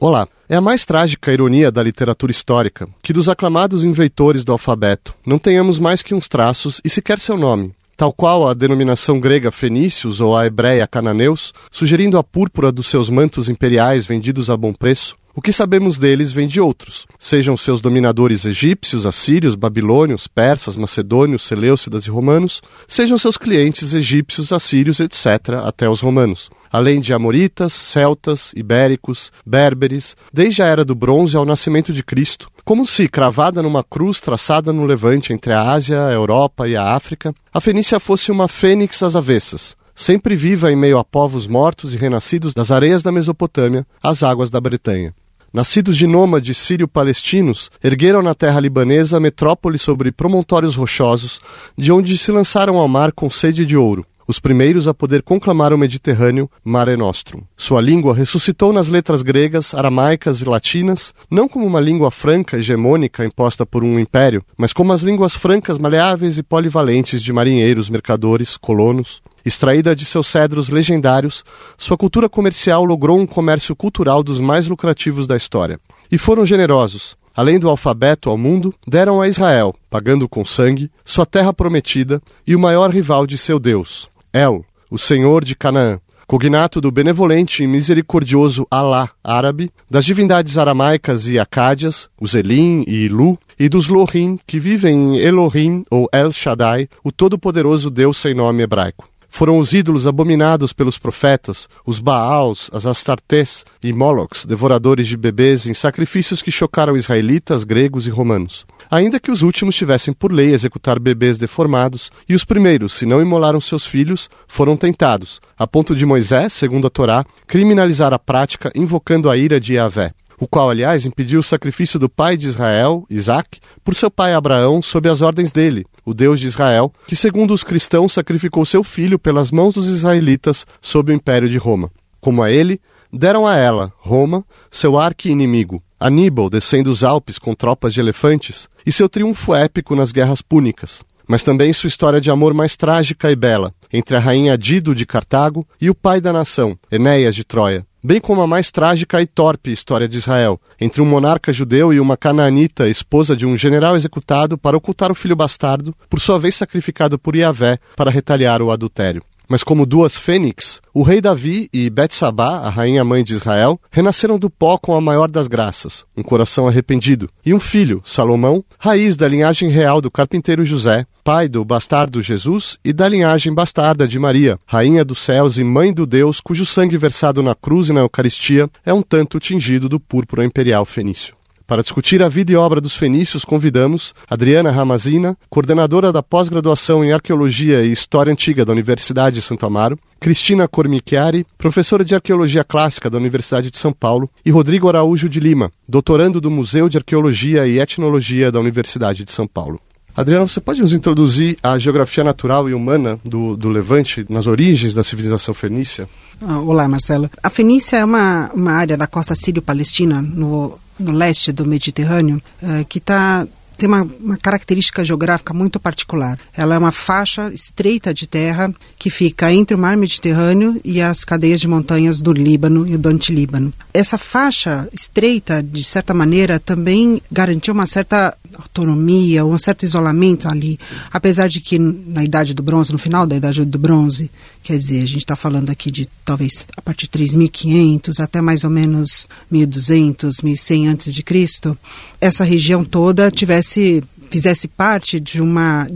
Olá. É a mais trágica ironia da literatura histórica que dos aclamados inventores do alfabeto não tenhamos mais que uns traços e sequer seu nome, tal qual a denominação grega fenícios ou a hebreia cananeus, sugerindo a púrpura dos seus mantos imperiais vendidos a bom preço, o que sabemos deles vem de outros, sejam seus dominadores egípcios, assírios, babilônios, persas, macedônios, seleucidas e romanos, sejam seus clientes egípcios, assírios, etc., até os romanos, além de amoritas, celtas, ibéricos, berberes, desde a era do bronze ao nascimento de Cristo, como se, cravada numa cruz traçada no levante entre a Ásia, a Europa e a África, a Fenícia fosse uma fênix às avessas, sempre viva em meio a povos mortos e renascidos das areias da Mesopotâmia às águas da Bretanha. Nascidos de nômades sírio-palestinos, ergueram na terra libanesa metrópole sobre promontórios rochosos, de onde se lançaram ao mar com sede de ouro, os primeiros a poder conclamar o Mediterrâneo Mare Nostrum. Sua língua ressuscitou nas letras gregas, aramaicas e latinas, não como uma língua franca hegemônica imposta por um império, mas como as línguas francas maleáveis e polivalentes de marinheiros, mercadores, colonos. Extraída de seus cedros legendários, sua cultura comercial logrou um comércio cultural dos mais lucrativos da história. E foram generosos. Além do alfabeto ao mundo, deram a Israel, pagando com sangue, sua terra prometida e o maior rival de seu Deus, El, o Senhor de Canaã, cognato do benevolente e misericordioso Alá árabe, das divindades aramaicas e acádias, os Elim e Ilu, e dos Lohim, que vivem em Elohim ou El Shaddai, o todo-poderoso Deus sem nome hebraico. Foram os ídolos abominados pelos profetas, os Baals, as Astartés e Molochs, devoradores de bebês, em sacrifícios que chocaram israelitas, gregos e romanos. Ainda que os últimos tivessem por lei executar bebês deformados, e os primeiros, se não imolaram seus filhos, foram tentados, a ponto de Moisés, segundo a Torá, criminalizar a prática invocando a ira de Yahvé o qual, aliás, impediu o sacrifício do pai de Israel, Isaac, por seu pai Abraão sob as ordens dele, o Deus de Israel, que, segundo os cristãos, sacrificou seu filho pelas mãos dos israelitas sob o império de Roma. Como a ele, deram a ela, Roma, seu arqui-inimigo, Aníbal descendo os Alpes com tropas de elefantes, e seu triunfo épico nas guerras púnicas, mas também sua história de amor mais trágica e bela, entre a rainha Dido de Cartago e o pai da nação, Enéas de Troia, bem como a mais trágica e torpe história de Israel, entre um monarca judeu e uma canaanita, esposa de um general executado para ocultar o filho bastardo, por sua vez sacrificado por Yahvé para retaliar o adultério. Mas como duas fênix, o rei Davi e Betsabá, a rainha mãe de Israel, renasceram do pó com a maior das graças, um coração arrependido, e um filho, Salomão, raiz da linhagem real do carpinteiro José, pai do bastardo Jesus e da linhagem bastarda de Maria, rainha dos céus e mãe do Deus, cujo sangue versado na cruz e na Eucaristia é um tanto tingido do púrpura imperial fenício. Para discutir a vida e obra dos fenícios, convidamos Adriana Ramazina, coordenadora da pós-graduação em Arqueologia e História Antiga da Universidade de Santo Amaro, Cristina Cormichiari, professora de Arqueologia Clássica da Universidade de São Paulo, e Rodrigo Araújo de Lima, doutorando do Museu de Arqueologia e Etnologia da Universidade de São Paulo. Adriana, você pode nos introduzir a geografia natural e humana do, do Levante, nas origens da civilização fenícia? Ah, olá, Marcelo. A Fenícia é uma, uma área da costa sírio-palestina, no no leste do Mediterrâneo, uh, que está tem uma, uma, característica geográfica muito particular. Ela é uma faixa estreita de terra que fica entre o mar Mediterrâneo e as cadeias de montanhas do Líbano e do Antilíbano. Essa faixa estreita, de certa maneira, também garantiu uma certa autonomia, um certo isolamento ali, apesar de que na Idade do Bronze, no final da Idade do Bronze, quer dizer, a gente está falando aqui de talvez a partir de 3.500 até mais ou menos 1.200, 1.100 antes de Cristo, essa região toda tivesse fizesse parte de uma,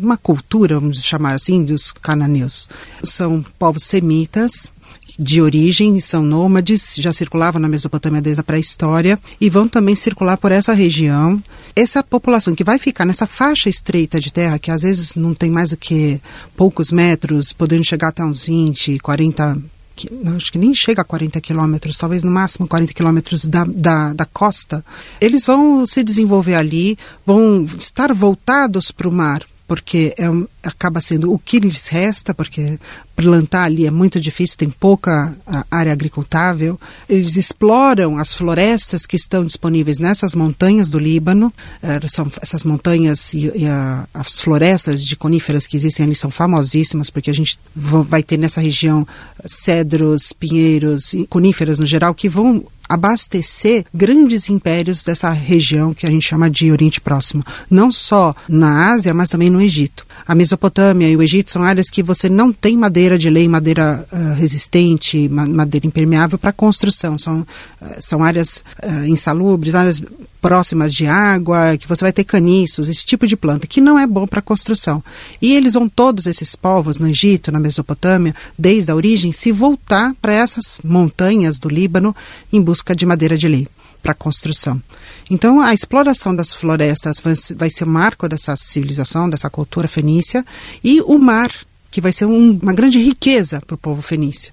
uma cultura, vamos chamar assim, dos cananeus. São povos semitas, de origem, são nômades, já circulavam na Mesopotâmia desde a pré-história e vão também circular por essa região. Essa população que vai ficar nessa faixa estreita de terra, que às vezes não tem mais do que poucos metros, podendo chegar até uns 20, 40 acho que nem chega a 40 quilômetros, talvez no máximo 40 quilômetros da, da, da, costa, eles vão se desenvolver ali, vão estar voltados para o mar, porque é, acaba sendo o que lhes resta, porque plantar ali é muito difícil, tem pouca área agricultável. Eles exploram as florestas que estão disponíveis nessas montanhas do Líbano. É, são essas montanhas e, e a, as florestas de coníferas que existem ali são famosíssimas, porque a gente vai ter nessa região cedros, pinheiros e coníferas no geral que vão abastecer grandes impérios dessa região que a gente chama de Oriente Próximo, não só na Ásia, mas também no Egito. A Mesopotâmia e o Egito são áreas que você não tem madeira de lei, madeira uh, resistente, madeira impermeável para construção. São, uh, são áreas uh, insalubres, áreas próximas de água, que você vai ter caniços, esse tipo de planta, que não é bom para construção. E eles vão, todos esses povos, no Egito, na Mesopotâmia, desde a origem, se voltar para essas montanhas do Líbano em busca de madeira de lei para construção. Então, a exploração das florestas vai, ser marco dessa civilização, dessa cultura fenícia, e o mar, que vai ser um, uma grande riqueza para o povo fenício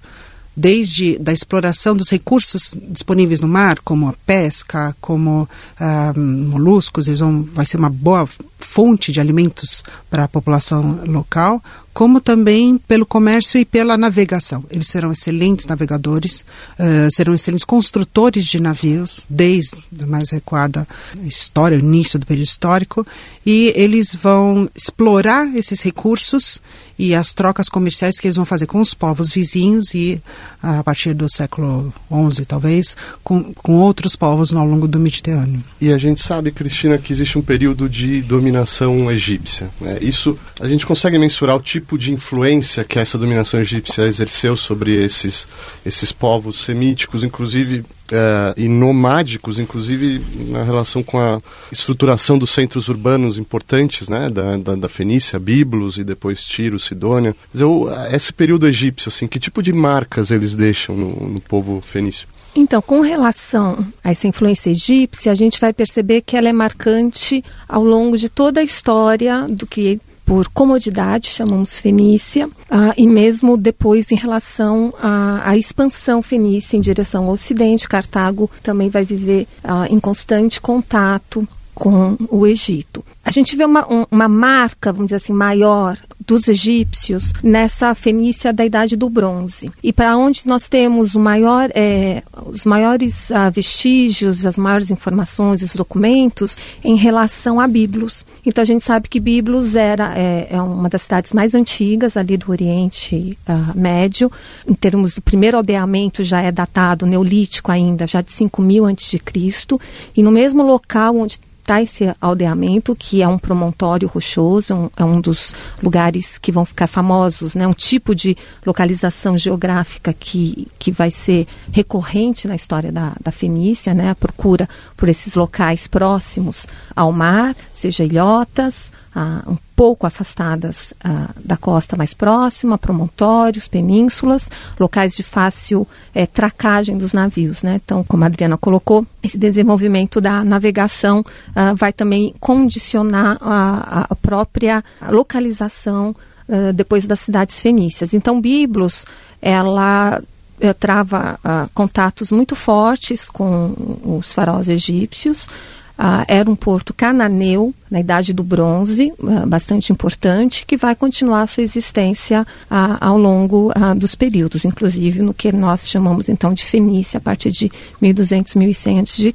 desde da exploração dos recursos disponíveis no mar, como a pesca, como ah, moluscos, eles vão, vai ser uma boa fonte de alimentos para a população local, como também pelo comércio e pela navegação. Eles serão excelentes navegadores, uh, serão excelentes construtores de navios, desde a mais recuada história, o início do período histórico, e eles vão explorar esses recursos e as trocas comerciais que eles vão fazer com os povos vizinhos e, a partir do século XI, talvez, com, com outros povos ao longo do Mediterrâneo. E a gente sabe, Cristina, que existe um período de dominação egípcia. Né? Isso, a gente consegue mensurar o tipo de influência que essa dominação egípcia exerceu sobre esses, esses povos semíticos, inclusive é, e nomádicos, inclusive na relação com a estruturação dos centros urbanos importantes, né, da, da, da Fenícia, Biblos e depois Tiro, Sidônia. Dizer, esse período egípcio, assim, que tipo de marcas eles deixam no, no povo fenício? Então, com relação a essa influência egípcia, a gente vai perceber que ela é marcante ao longo de toda a história do que por comodidade, chamamos Fenícia, uh, e mesmo depois em relação à, à, expansão fenícia em direção ao ocidente, Cartago também vai viver uh, em constante contato com o Egito. A gente vê uma, um, uma marca, vamos dizer assim, maior dos egípcios nessa Fenícia da Idade do Bronze. E para onde nós temos maior, é, os maiores ah, vestígios, as maiores informações, os documentos em relação a Biblos. Então a gente sabe que Biblos era é, é uma das cidades mais antigas ali do Oriente ah, Médio. Em termos do primeiro aldeamento já é datado neolítico ainda, já de 5000 a.C. E no mesmo local onde está esse aldeamento, que é um promontório rochoso, um, é um dos lugares que vão ficar famosos, né? um tipo de localização geográfica que, que vai ser recorrente na história da, da Fenícia, né? a procura por esses locais próximos ao mar, seja ilhotas, ah, um pouco afastadas ah, da costa mais próxima, promontórios, penínsulas, locais de fácil eh, tracagem dos navios. Né? Então, como a Adriana colocou, esse desenvolvimento da navegação ah, vai também condicionar a, a própria localização ah, depois das cidades fenícias. Então, Biblos, ela eh, trava ah, contatos muito fortes com os faraós egípcios, ah, era um porto cananeu na Idade do Bronze, ah, bastante importante, que vai continuar sua existência ah, ao longo ah, dos períodos, inclusive no que nós chamamos então de Fenícia, a partir de 1200, 1100 a.C.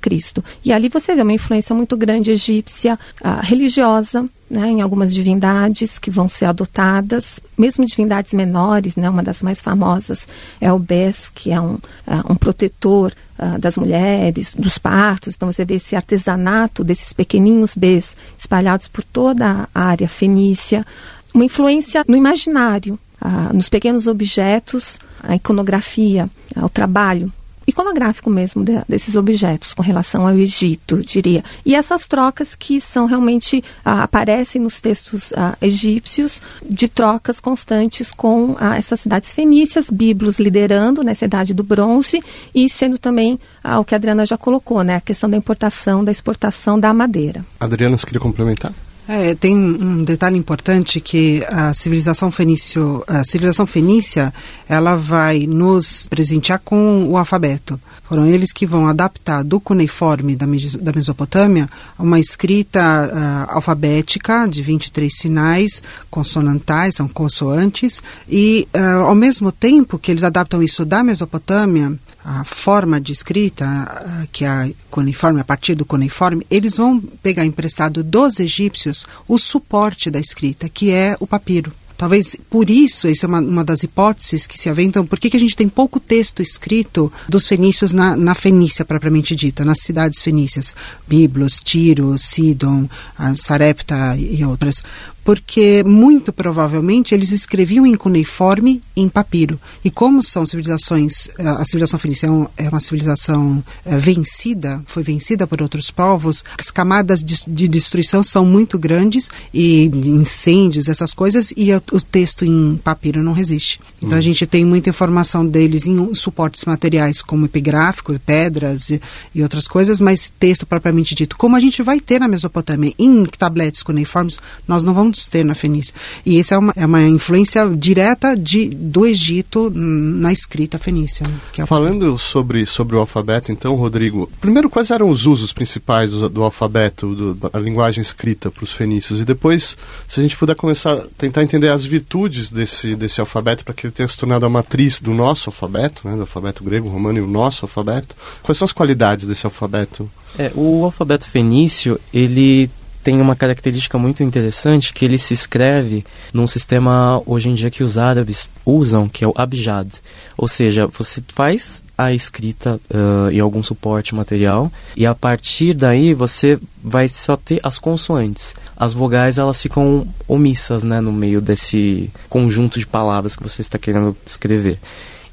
E ali você vê uma influência muito grande egípcia, ah, religiosa, né, em algumas divindades que vão ser adotadas, mesmo divindades menores, né, uma das mais famosas é o Bes, que é um, uh, um protetor uh, das mulheres, dos partos. Então você vê esse artesanato desses pequeninos Bes espalhados por toda a área fenícia, uma influência no imaginário, uh, nos pequenos objetos, a iconografia, o trabalho iconográfico mesmo de, desses objetos com relação ao Egito, diria. E essas trocas que são realmente ah, aparecem nos textos ah, egípcios de trocas constantes com ah, essas cidades fenícias, Biblos liderando nessa idade do bronze e sendo também ah, o que a Adriana já colocou, né, a questão da importação, da exportação da madeira. Adriana, você queria complementar? É, tem um detalhe importante que a civilização fenício, a civilização fenícia, ela vai nos presentear com o alfabeto. Foram eles que vão adaptar do cuneiforme da, da Mesopotâmia uma escrita uh, alfabética de 23 sinais consonantais, são consoantes, e uh, ao mesmo tempo que eles adaptam isso da Mesopotâmia, a forma de escrita, que é a cuneiforme, a partir do cuneiforme, eles vão pegar emprestado dos egípcios o suporte da escrita, que é o papiro. Talvez por isso, essa é uma, uma das hipóteses que se aventam, por que, que a gente tem pouco texto escrito dos fenícios na, na Fenícia, propriamente dita, nas cidades fenícias, Biblos, Tiro, Sidon, Sarepta e outras porque muito provavelmente eles escreviam em cuneiforme em papiro. E como são civilizações, eh, a civilização fenícia é, é uma civilização eh, vencida, foi vencida por outros povos, as camadas de, de destruição são muito grandes e incêndios, essas coisas, e o, o texto em papiro não resiste. Então hum. a gente tem muita informação deles em suportes materiais, como epigráficos, pedras e, e outras coisas, mas texto propriamente dito, como a gente vai ter na Mesopotâmia, em tabletes cuneiformes, nós não vamos ter na Fenícia. E essa é uma, é uma influência direta de, do Egito na escrita fenícia. Né? É Falando sobre, sobre o alfabeto, então, Rodrigo, primeiro, quais eram os usos principais do, do alfabeto, do, da linguagem escrita para os fenícios? E depois, se a gente puder começar a tentar entender as virtudes desse, desse alfabeto, para que ele tenha se tornado a matriz do nosso alfabeto, né, do alfabeto grego, romano e o nosso alfabeto, quais são as qualidades desse alfabeto? É, o alfabeto fenício, ele tem uma característica muito interessante que ele se escreve num sistema hoje em dia que os árabes usam, que é o abjad. Ou seja, você faz a escrita uh, em algum suporte material e a partir daí você vai só ter as consoantes. As vogais elas ficam omissas né, no meio desse conjunto de palavras que você está querendo escrever.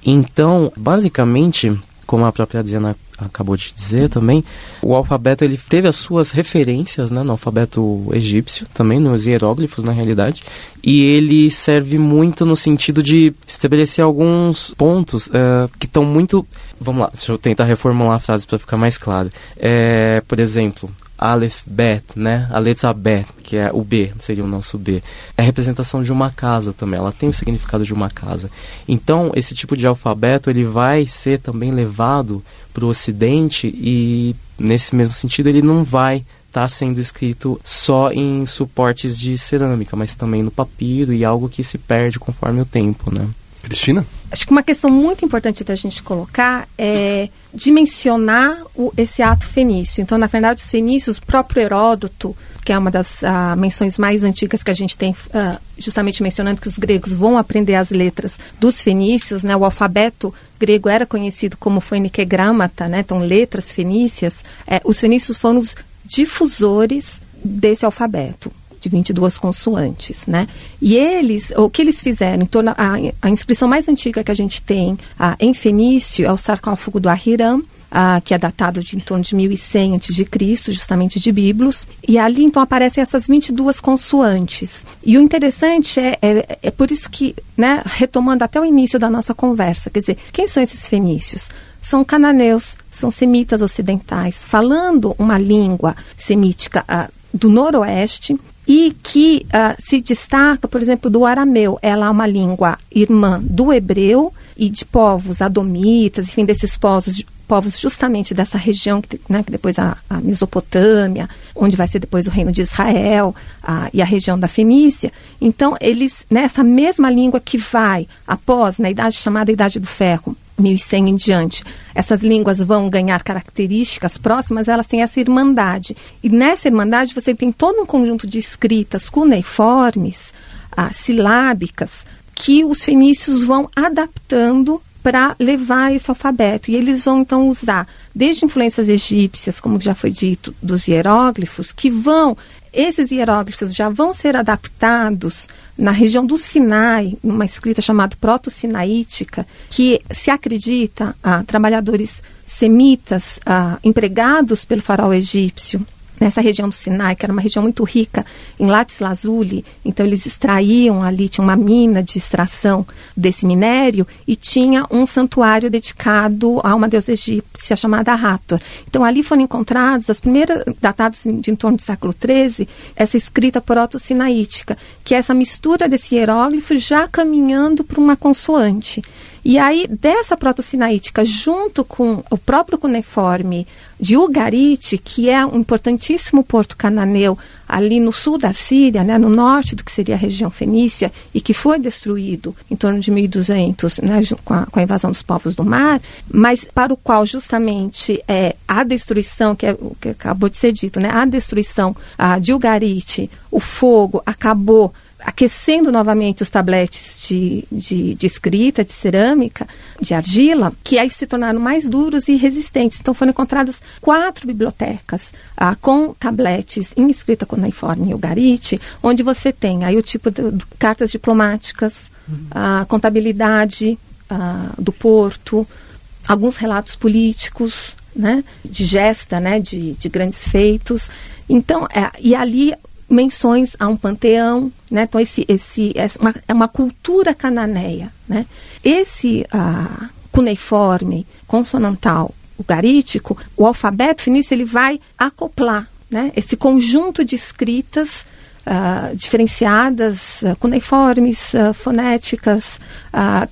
Então, basicamente, como a própria Adriana acabou de dizer também, o alfabeto ele teve as suas referências né, no alfabeto egípcio, também nos hieróglifos na realidade, e ele serve muito no sentido de estabelecer alguns pontos uh, que estão muito. Vamos lá, deixa eu tentar reformular a frase para ficar mais claro. É, por exemplo, Aleph, Bet, né? A letra Bet, que é o B, seria o nosso B. É a representação de uma casa também, ela tem o significado de uma casa. Então, esse tipo de alfabeto, ele vai ser também levado para o Ocidente e, nesse mesmo sentido, ele não vai estar tá sendo escrito só em suportes de cerâmica, mas também no papiro e algo que se perde conforme o tempo, né? Cristina? Acho que uma questão muito importante da gente colocar é dimensionar o, esse ato fenício. Então, na verdade, os fenícios, o próprio Heródoto, que é uma das uh, menções mais antigas que a gente tem, uh, justamente mencionando que os gregos vão aprender as letras dos fenícios, né? O alfabeto grego era conhecido como Phoenicegrâmata, né? Então, letras fenícias. É, os fenícios foram os difusores desse alfabeto de 22 consoantes, né? E eles, o que eles fizeram, torno a, a inscrição mais antiga que a gente tem a, em fenício é o sarcófago do Ahiram, que é datado de em torno de 1100 a.C., justamente de Biblos, e ali então aparecem essas 22 consoantes. E o interessante é, é, é por isso que, né, retomando até o início da nossa conversa, quer dizer, quem são esses fenícios? São cananeus, são semitas ocidentais, falando uma língua semítica do noroeste, e que uh, se destaca, por exemplo, do arameu. Ela é uma língua irmã do hebreu e de povos adomitas, enfim, desses povos, povos justamente dessa região, né, que depois a, a, Mesopotâmia, onde vai ser depois o reino de Israel e a região da Fenícia. Então, eles, nessa mesma língua que vai após, na idade chamada Idade do Ferro, 1100 em diante, essas línguas vão ganhar características próximas, elas têm essa irmandade. E nessa irmandade você tem todo um conjunto de escritas cuneiformes, ah, silábicas, que os fenícios vão adaptando para levar esse alfabeto. E eles vão então usar desde influências egípcias, como já foi dito, dos hieróglifos, que vão esses hieróglifos já vão ser adaptados na região do Sinai, numa escrita chamada proto-sinaítica, que se acredita a trabalhadores semitas a, empregados pelo faraó egípcio nessa região do Sinai, que era uma região muito rica em lápis lazuli, então eles extraíam ali, tinha uma mina de extração desse minério e tinha um santuário dedicado a uma deusa egípcia chamada Hathor. Então ali foram encontrados as primeiras, datados de em torno do século XIII, essa escrita proto-sinaítica, que é essa mistura desse hieróglifo já caminhando para uma consoante. E aí, dessa proto-sinaítica, junto com o próprio cuneiforme de Ugarit, que é um importantíssimo porto cananeu ali no sul da Síria, né, no norte do que seria a região fenícia, e que foi destruído em torno de 1200, né, com, a, com a invasão dos povos do mar, mas para o qual justamente é, a destruição, que é o que acabou de ser dito, né, a destruição a, de Ugarit, o fogo, acabou aquecendo novamente os tabletes de, de, de, escrita, de cerâmica, de argila, que aí se tornaram mais duros e resistentes. Então foram encontradas quatro bibliotecas ah, com tabletes em escrita cuneiforme ugarite, onde você tem aí o tipo de, de cartas diplomáticas, uhum. a contabilidade ah, do porto, alguns relatos políticos, né, de gesta, né, de, de grandes feitos. Então, é, e ali menções a um panteão, né? Então esse, esse é uma, é uma cultura cananeia, né? Esse uh, cuneiforme consonantal ugarítico, o alfabeto fenício ele vai acoplar, né? Esse conjunto de escritas Uh, diferenciadas, uh, cuneiformes, uh, fonéticas,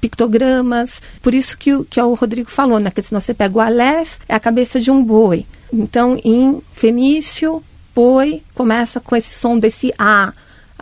pictogramas. Por isso que, que o Rodrigo falou, né? Que se você pega o Aleph, é a cabeça de um boi. Então, em fenício, boi começa com esse som desse A.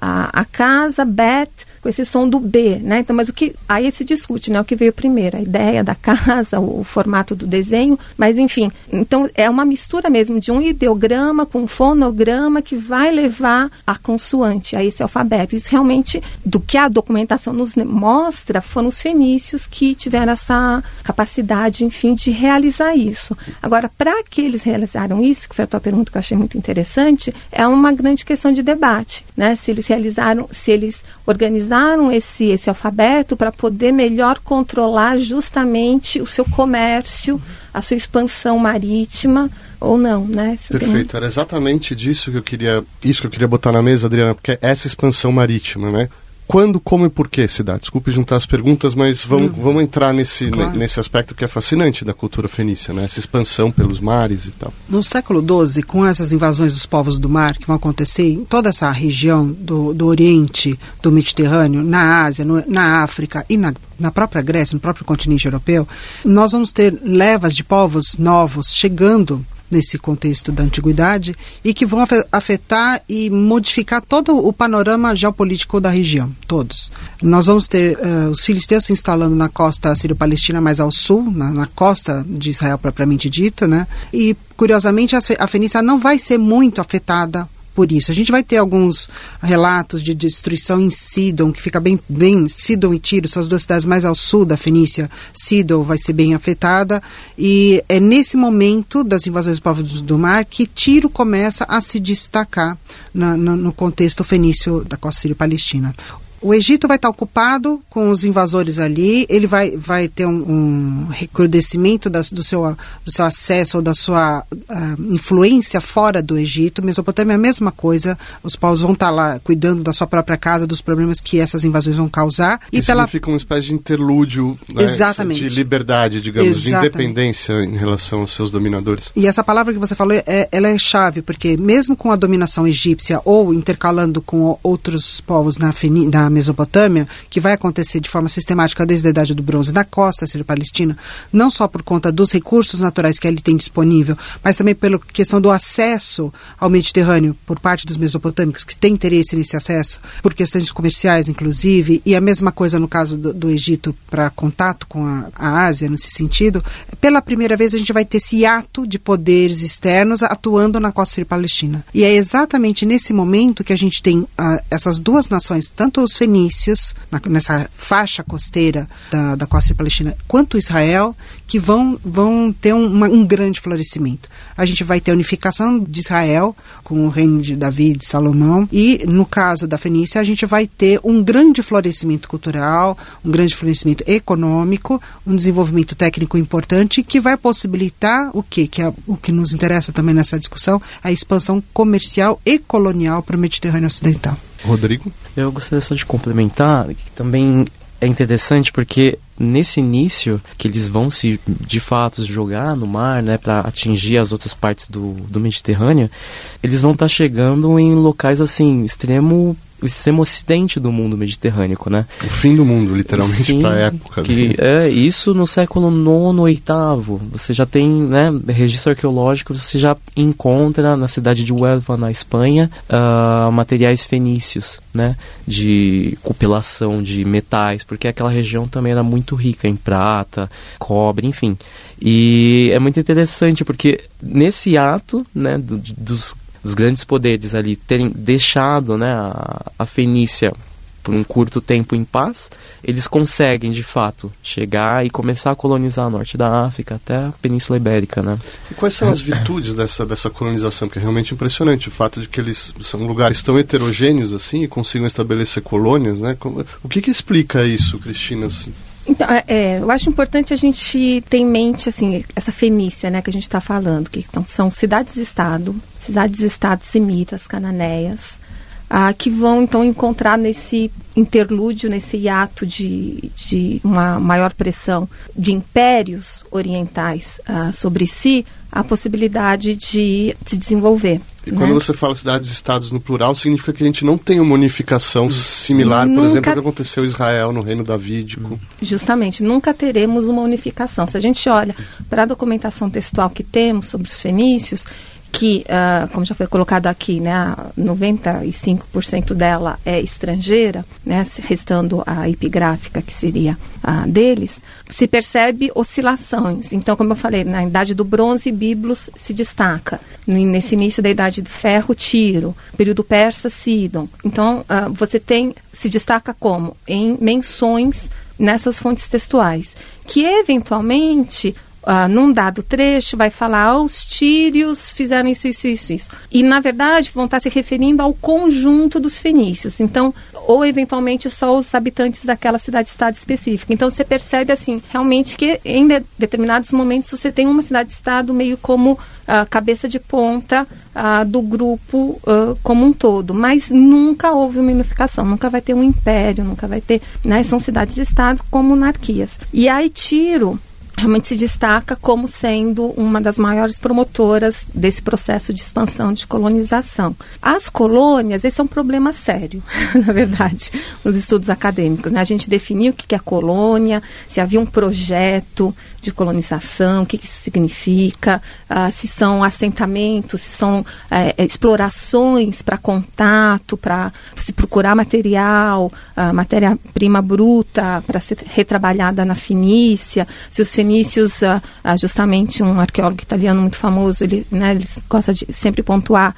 A, a casa, bet, com esse som do B, né? Então, mas o que aí se discute, né? O que veio primeiro, a ideia da casa, o, formato do desenho, mas enfim, então é uma mistura mesmo de um ideograma com um fonograma que vai levar a consoante a esse alfabeto. Isso realmente do que a documentação nos mostra foram os fenícios que tiveram essa capacidade, enfim, de realizar isso. Agora, para que eles realizaram isso, que foi a tua pergunta que eu achei muito interessante, é uma grande questão de debate, né? Se eles realizaram, se eles organizaram esse, esse alfabeto para poder melhor controlar justamente o seu comércio, a sua expansão marítima ou não, né? Perfeito, tem... era exatamente disso que eu queria, isso que eu queria botar na mesa, Adriana, porque é essa expansão marítima, né? Quando, como e por que se dá? Desculpe juntar as perguntas, mas vamos, uhum. vamos entrar nesse, claro. nesse aspecto que é fascinante da cultura fenícia, né? essa expansão pelos mares e tal. No século XII, com essas invasões dos povos do mar que vão acontecer em toda essa região do, do Oriente, do Mediterrâneo, na Ásia, no, na África e na, na própria Grécia, no próprio continente europeu, nós vamos ter levas de povos novos chegando nesse contexto da antiguidade e que vão afetar e modificar todo o panorama geopolítico da região, todos. Nós vamos ter uh, os filisteus se instalando na costa sírio-palestina mais ao sul, na, na, costa de Israel propriamente dita, né? E curiosamente a Fenícia não vai ser muito afetada por isso. A gente vai ter alguns relatos de destruição em Sidon, que fica bem, bem Sidon e Tiro, são as duas cidades mais ao sul da Fenícia. Sidon vai ser bem afetada e é nesse momento das invasões dos povos do mar que Tiro começa a se destacar na, na, no contexto fenício da costa sírio-palestina. O Egito vai estar ocupado com os invasores ali, ele vai, vai ter um, um recrudescimento das, do, seu, do seu acesso ou da sua uh, influência fora do Egito. Mesopotâmia é a mesma coisa, os povos vão estar lá cuidando da sua própria casa, dos problemas que essas invasões vão causar. E Isso pela... significa uma espécie de interlúdio né, de liberdade, digamos, Exatamente. de independência em relação aos seus dominadores. E essa palavra que você falou, é, ela é chave, porque mesmo com a dominação egípcia ou intercalando com outros povos na, Feni, Mesopotâmia, que vai acontecer de forma sistemática desde a Idade do Bronze na costa sírio-palestina, não só por conta dos recursos naturais que ele tem disponível, mas também pela questão do acesso ao Mediterrâneo por parte dos mesopotâmicos, que têm interesse nesse acesso, por questões comerciais, inclusive, e a mesma coisa no caso do, do Egito para contato com a, a Ásia, nesse sentido. Pela primeira vez, a gente vai ter esse ato de poderes externos atuando na costa sírio-palestina. E é exatamente nesse momento que a gente tem uh, essas duas nações, tanto os fenícios, na, nessa faixa costeira da, da costa palestina, quanto Israel, que vão, vão ter um, uma, um grande florescimento. A gente vai ter a unificação de Israel com o reino de Davi de Salomão, e no caso da Fenícia, a gente vai ter um grande florescimento cultural, um grande florescimento econômico, um desenvolvimento técnico importante que vai possibilitar o quê? que é o que nos interessa também nessa discussão, a expansão comercial e colonial para o Mediterrâneo Ocidental. Rodrigo? Eu gostaria só de complementar que também é interessante porque nesse início que eles vão se de fato jogar no mar, né, para atingir as outras partes do, do Mediterrâneo, eles vão estar tá chegando em locais assim extremo extremo ocidente do mundo mediterrâneo, né? O fim do mundo, literalmente, para a época. Que, é, isso no século IX, VIII. Você já tem, né, registro arqueológico, você já encontra na cidade de Huelva, na Espanha, uh, materiais fenícios, né? De cupilação de metais, porque aquela região também era muito rica em prata, cobre, enfim. E é muito interessante, porque nesse ato, né, do, dos os grandes poderes ali terem deixado né, a, a Fenícia por um curto tempo em paz, eles conseguem de fato chegar e começar a colonizar o norte da África até a Península Ibérica, né? E quais são as virtudes dessa, dessa colonização? Que é realmente impressionante o fato de que eles são lugares tão heterogêneos assim e consigam estabelecer colônias, né? O que, que explica isso, Cristina? Assim? Então, é, é, eu acho importante a gente ter em mente assim essa fenícia, né, que a gente está falando, que então, são cidades-estado, cidades-estado semitas, cananeias, ah, que vão então encontrar nesse interlúdio, nesse hiato de, de uma maior pressão de impérios orientais ah, sobre si, a possibilidade de se desenvolver. E quando né? você fala cidades-estados no plural, significa que a gente não tem uma unificação similar, nunca... por exemplo, ao que aconteceu em Israel no reino davídico. Justamente, nunca teremos uma unificação. Se a gente olha para a documentação textual que temos sobre os fenícios, que, uh, como já foi colocado aqui, né, 95% dela é estrangeira, né, restando a epigráfica, que seria a deles, se percebe oscilações. Então, como eu falei, na Idade do Bronze, Biblos se destaca. Nesse início da Idade do Ferro, Tiro. Período Persa, Sidon. Então, uh, você tem, se destaca como? Em menções nessas fontes textuais, que eventualmente uh, num dado trecho, vai falar ah, os tírios fizeram isso, isso, isso, isso. E, na verdade, vão estar se referindo ao conjunto dos fenícios. Então, ou eventualmente só os habitantes daquela cidade-estado específica. Então, você percebe, assim, realmente que em de determinados momentos você tem uma cidade-estado meio como uh, cabeça de ponta uh, do grupo como um todo. Mas nunca houve uma unificação, nunca vai ter um império, nunca vai ter. Né, são cidades-estado como monarquias. E aí, Tiro realmente se destaca como sendo uma das maiores promotoras desse processo de expansão de colonização. As colônias, esse é um problema sério, na verdade, nos estudos acadêmicos. Né? A gente definiu o que é colônia, se havia um projeto de colonização, o que, isso significa, uh, se são assentamentos, se são uh, explorações para contato, para se procurar material, uh, matéria-prima bruta para ser retrabalhada na Fenícia, se os fenícios, ah, justamente um arqueólogo italiano muito famoso, ele, né, ele gosta de sempre pontuar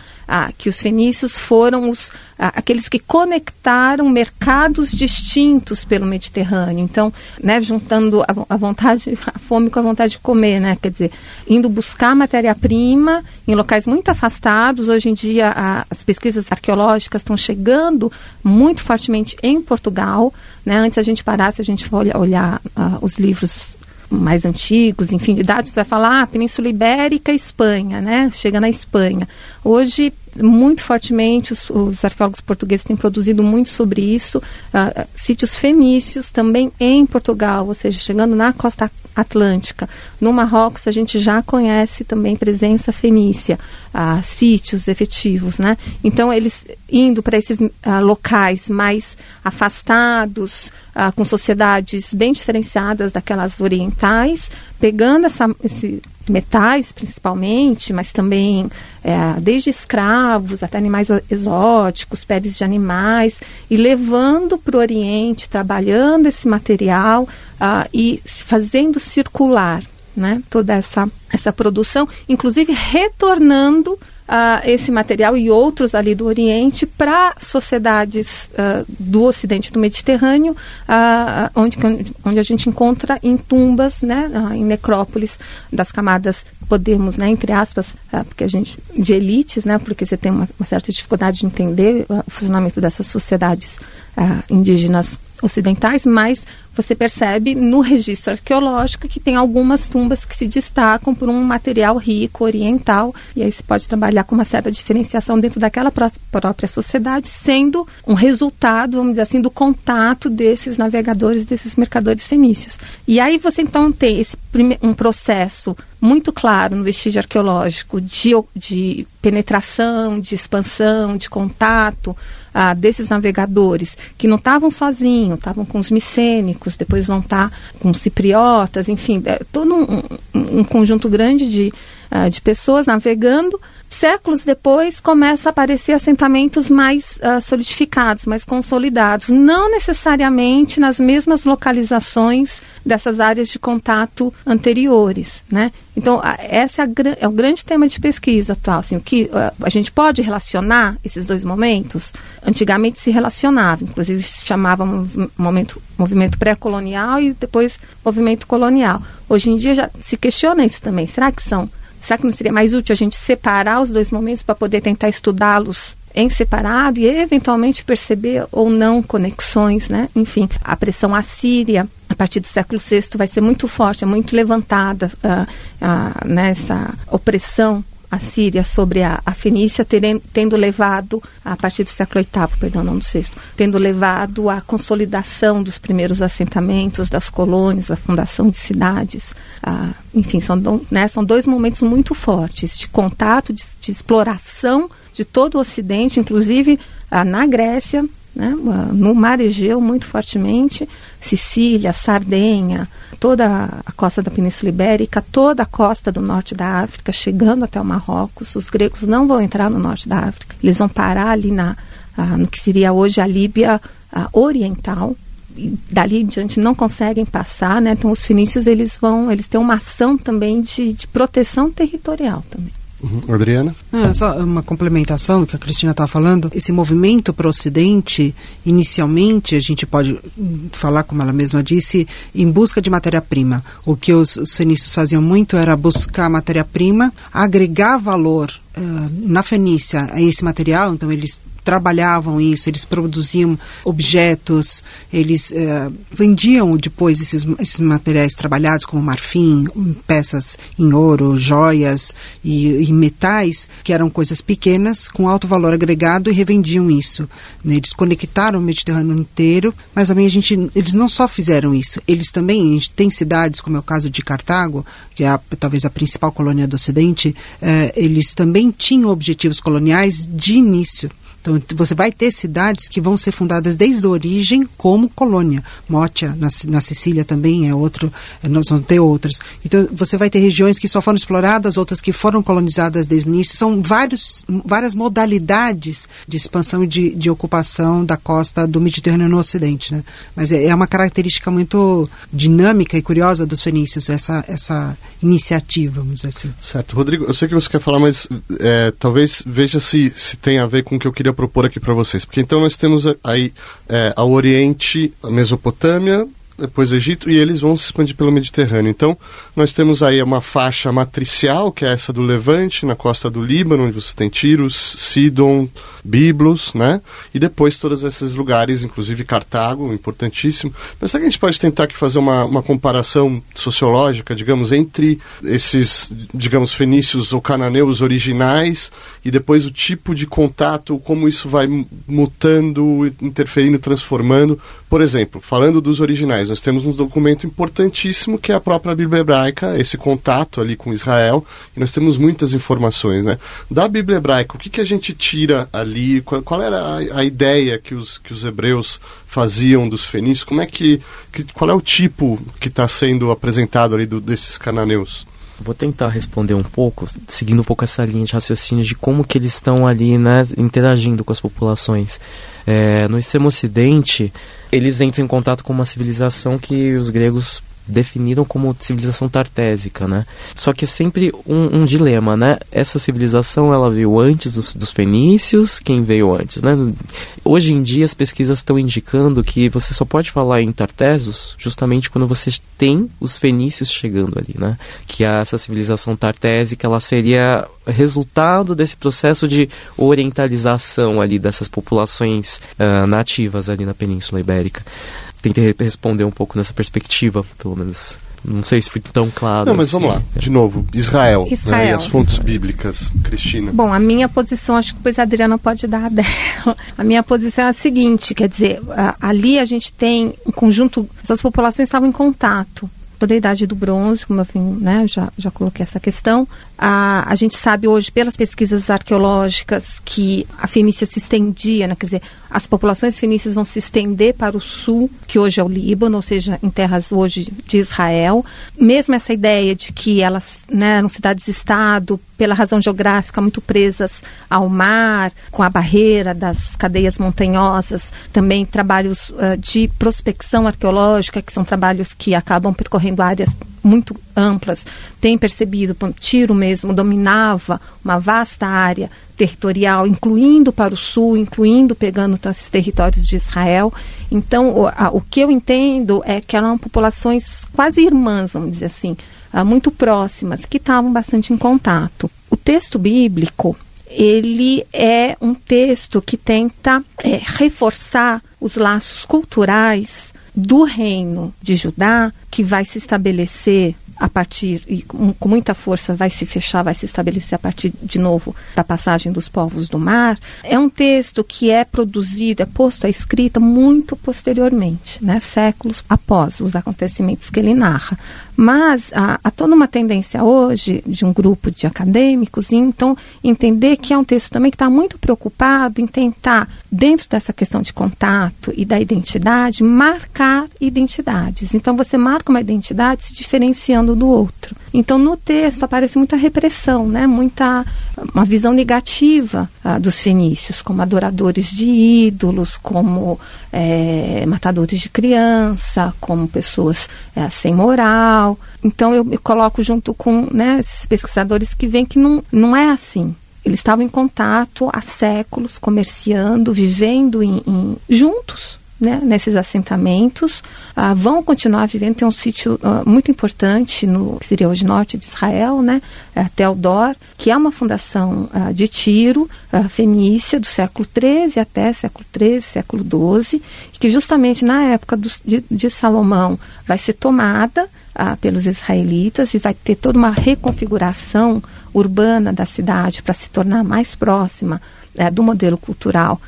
que os fenícios foram os, aqueles que conectaram mercados distintos pelo Mediterrâneo. Então, né, juntando a, a vontade, a fome com a vontade de comer, né? Quer dizer, indo buscar matéria-prima em locais muito afastados. Hoje em dia, a, as pesquisas arqueológicas estão chegando muito fortemente em Portugal. Né? Antes a gente parasse, a gente for olhar, os livros mais antigos, enfim, de dados, vai falar ah, Península Ibérica, Espanha, né? Chega na Espanha. Hoje, muito fortemente, os, os arqueólogos portugueses têm produzido muito sobre isso. Uh, sítios fenícios também em Portugal, ou seja, chegando na costa atlântica. No Marrocos, a gente já conhece também presença fenícia, uh, sítios efetivos, né? Então, eles indo para esses locais mais afastados, com sociedades bem diferenciadas daquelas orientais, pegando essa, esse metais principalmente, mas também é, desde escravos até animais exóticos, peles de animais, e levando para o Oriente, trabalhando esse material uh, e fazendo circular né, toda essa, essa produção, inclusive retornando uh, esse material e outros ali do Oriente para sociedades uh, do Ocidente do Mediterrâneo, uh, onde, onde a gente encontra em tumbas, né, em necrópolis das camadas, podemos, né, entre aspas, porque a gente de elites, né, porque você tem uma, uma certa dificuldade de entender o funcionamento dessas sociedades indígenas ocidentais, mas você percebe no registro arqueológico que tem algumas tumbas que se destacam por um material rico, oriental, e aí se pode trabalhar com uma certa diferenciação dentro daquela própria sociedade, sendo um resultado, vamos dizer assim, do contato desses navegadores, desses mercadores fenícios. E aí você então tem esse um processo muito claro no vestígio arqueológico de, de penetração, de expansão, de contato ah, desses navegadores que não estavam sozinhos, estavam com os micênicos, depois vão estar tá com cipriotas, enfim, é todo um, um, um conjunto grande de, ah, de pessoas navegando Séculos depois começam a aparecer assentamentos mais uh, solidificados, mais consolidados, não necessariamente nas mesmas localizações dessas áreas de contato anteriores, né? Então, esse é, é, o grande tema de pesquisa atual. Assim, o que, uh, a gente pode relacionar esses dois momentos? Antigamente se relacionava, inclusive se chamava momento, movimento pré-colonial e depois movimento colonial. Hoje em dia já se questiona isso também. Será que são Será que não seria mais útil a gente separar os dois momentos para poder tentar estudá-los em separado e eventualmente perceber ou não conexões, né? Enfim, a pressão assíria a partir do século VI vai ser muito forte, é muito levantada uh, uh, nessa opressão assíria sobre a, a Fenícia, terem, tendo levado, a partir do século VIII, perdão, não do VI, tendo levado à consolidação dos primeiros assentamentos, das colônias, a fundação de cidades. Ah, enfim, são, né, são dois momentos muito fortes de contato, de, de exploração de todo o Ocidente, inclusive ah, na Grécia, né, no mar Egeu muito fortemente, Sicília, Sardenha, toda a costa da Península Ibérica, toda a costa do norte da África, chegando até o Marrocos. Os gregos não vão entrar no norte da África, eles vão parar ali na, ah, no que seria hoje a Líbia ah, Oriental. E dali em diante não conseguem passar, né? Então os fenícios eles vão, eles têm uma ação também de, de proteção territorial também. Uhum. Adriana? Ah, só uma complementação do que a Cristina estava falando. Esse movimento para o Ocidente, inicialmente, a gente pode falar, como ela mesma disse, em busca de matéria-prima. O que os, os fenícios faziam muito era buscar matéria-prima, agregar valor na Fenícia a esse material, então eles trabalhavam isso, eles produziam objetos, eles eh, vendiam depois esses, esses materiais trabalhados, como marfim, peças em ouro, joias e, e, metais, que eram coisas pequenas, com alto valor agregado, e revendiam isso. Né? Eles conectaram o Mediterrâneo inteiro, mas também a gente, eles não só fizeram isso, eles também, a gente tem cidades, como é o caso de Cartago, que é a, talvez a principal colônia do Ocidente, eh, eles também tinham objetivos coloniais de início. Então, você vai ter cidades que vão ser fundadas desde a origem como colônia. Motia, na, na Sicília também é outro, é, nós vamos ter outras. Então, você vai ter regiões que só foram exploradas, outras que foram colonizadas desde o início. São vários, várias modalidades de expansão e de, de ocupação da costa do Mediterrâneo no Ocidente. Né? Mas é, é uma característica muito dinâmica e curiosa dos fenícios, essa, essa iniciativa, vamos dizer assim. Certo. Rodrigo, eu sei que você quer falar, mas é, talvez veja se, se tem a ver com o que eu queria queria propor aqui para vocês. Porque então nós temos aí é, ao Oriente, a Mesopotâmia, depois Egito, e eles vão se expandir pelo Mediterrâneo. Então, nós temos aí uma faixa matricial, que é essa do Levante, na costa do Líbano, onde você tem Tiros, Sidon, Biblos, né? E depois todos esses lugares, inclusive Cartago, importantíssimo. Mas será que a gente pode tentar aqui fazer uma, uma comparação sociológica, digamos, entre esses, digamos, fenícios ou cananeus originais e depois o tipo de contato, como isso vai mutando, interferindo, transformando? Por exemplo, falando dos originais, nós temos um documento importantíssimo que é a própria Bíblia Hebraica, esse contato ali com Israel, e nós temos muitas informações, né? Da Bíblia Hebraica, o que, que a gente tira ali? Qual, qual era a, a, ideia que os, que os hebreus faziam dos fenícios? Como é que, que qual é o tipo que está sendo apresentado ali do, desses cananeus? Vou tentar responder um pouco, seguindo um pouco essa linha de raciocínio de como que eles estão ali, né, interagindo com as populações. É, no extremo ocidente, eles entram em contato com uma civilização que os gregos definiram como civilização tartésica, né? Só que é sempre um, um, dilema, né? Essa civilização ela veio antes dos, dos, fenícios, quem veio antes, né? Hoje em dia as pesquisas estão indicando que você só pode falar em Tartesos justamente quando você tem os fenícios chegando ali, né? Que essa civilização tartésica ela seria resultado desse processo de orientalização ali dessas populações uh, nativas ali na Península Ibérica tentei responder um pouco nessa perspectiva, pelo menos. Não sei se fui tão claro. Não, mas assim. vamos lá. De novo, Israel, Israel né, e as fontes Israel. bíblicas. Cristina. Bom, a minha posição, acho que depois a Adriana pode dar a dela. A minha posição é a seguinte, quer dizer, ali a gente tem um conjunto, essas populações estavam em contato toda a idade do bronze, como eu vim, né, já, já coloquei essa questão. A, a gente sabe hoje, pelas pesquisas arqueológicas, que a Fenícia se estendia, né, quer dizer, as populações fenícias vão se estender para o sul, que hoje é o Líbano, ou seja, em terras hoje de Israel. Mesmo essa ideia de que elas né, eram cidades-estado, pela razão geográfica, muito presas ao mar, com a barreira das cadeias montanhosas, também trabalhos uh, de prospecção arqueológica, que são trabalhos que acabam percorrendo áreas muito amplas, tem percebido, Tiro mesmo dominava uma vasta área territorial, incluindo para o sul, incluindo pegando esses territórios de Israel. Então, o, a, o que eu entendo é que eram populações quase irmãs, vamos dizer assim, uh, muito próximas, que estavam bastante em contato. O texto bíblico, ele é um texto que tenta é, reforçar os laços culturais do reino de Judá, que vai se estabelecer a partir, e com, com, muita força vai se fechar, vai se estabelecer a partir, de novo, da passagem dos povos do mar, é um texto que é produzido, é posto à escrita muito posteriormente, né, séculos após os acontecimentos que ele narra. Mas há, há, toda uma tendência hoje de um grupo de acadêmicos, então, entender que é um texto também que está muito preocupado em tentar, dentro dessa questão de contato e da identidade, marcar identidades. Então, você marca uma identidade se diferenciando do outro. Então, no texto aparece muita repressão, né? muita uma visão negativa ah, dos fenícios, como adoradores de ídolos, como é, matadores de criança, como pessoas é, sem moral. Então eu me coloco junto com né, esses pesquisadores que veem que não, não é assim. Eles estavam em contato há séculos, comerciando, vivendo em, em juntos, né, nesses assentamentos, ah, vão continuar vivendo. Tem um sítio ah, muito importante no que seria hoje norte de Israel, né, é Teodor, que é uma fundação ah, de Tiro, fenícia, do século XIII até século XIII, século XII, que justamente na época do, de, de, Salomão vai ser tomada pelos israelitas e vai ter toda uma reconfiguração urbana da cidade para se tornar mais próxima eh, do modelo cultural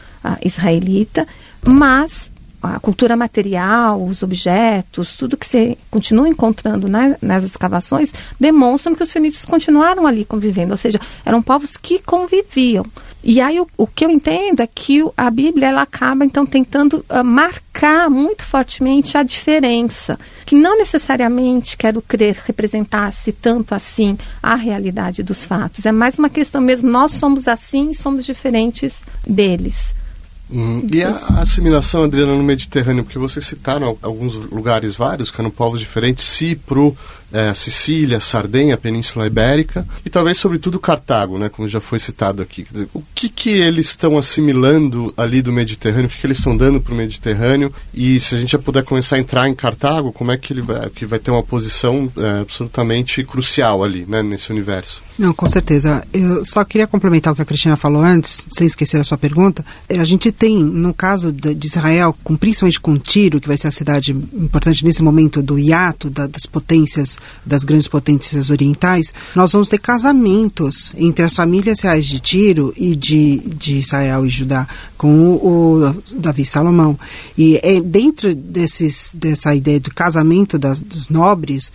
israelita, mas a cultura material, os objetos, tudo que você continua encontrando né, nas escavações, demonstram que os fenícios continuaram ali convivendo, ou seja, eram povos que conviviam. E aí o, o que eu entendo é que a Bíblia ela acaba então tentando uh, marcar muito fortemente a diferença, que não necessariamente quero crer representasse tanto assim a realidade dos fatos. É mais uma questão mesmo, nós somos assim somos diferentes deles. Uhum. E a assimilação, Adriana, no Mediterrâneo, porque vocês citaram alguns lugares vários, que eram povos diferentes, Cipro, é, Sicília, Sardenha, Península Ibérica e talvez sobretudo Cartago, né, como já foi citado aqui. O que, que eles estão assimilando ali do Mediterrâneo, o que, que eles estão dando para o Mediterrâneo e se a gente já puder começar a entrar em Cartago, como é que ele vai, que vai ter uma posição é, absolutamente crucial ali, né, nesse universo? Não, com certeza. Eu só queria complementar o que a Cristina falou antes, sem esquecer a sua pergunta. É, a gente tem, no caso de Israel, com, principalmente com Tiro, que vai ser a cidade importante nesse momento do hiato da, das potências das grandes potências orientais, nós vamos ter casamentos entre as famílias reais de Tiro e de, de Israel e Judá, com o, o Davi Salomão. E é, dentro desses, dessa ideia do casamento das, dos nobres,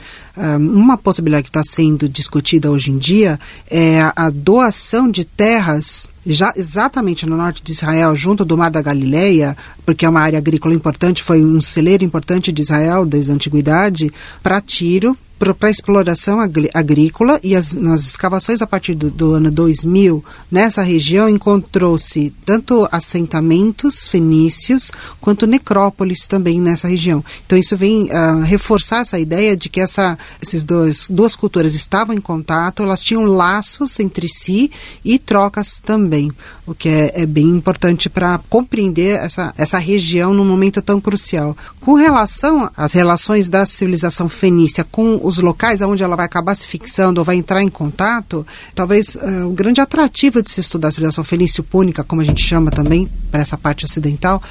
uma possibilidade que está sendo discutida hoje em dia é a doação de terras já exatamente no norte de Israel, junto do Mar da Galileia, porque é uma área agrícola importante, foi um celeiro importante de Israel desde a antiguidade, para Tiro, para exploração agrícola e as, nas escavações a partir do, do ano 2000, nessa região encontrou-se tanto assentamentos fenícios quanto necrópolis também nessa região. Então isso vem uh, reforçar essa ideia de que essa, essas duas, duas culturas estavam em contato, elas tinham laços entre si e trocas também, o que é, é bem importante para compreender essa, essa região num momento tão crucial. Com relação às relações da civilização fenícia com os locais onde ela vai acabar se fixando ou vai entrar em contato, talvez uh, o grande atrativo de se estudar a civilização fenício-púnica, como a gente chama também, para essa parte ocidental,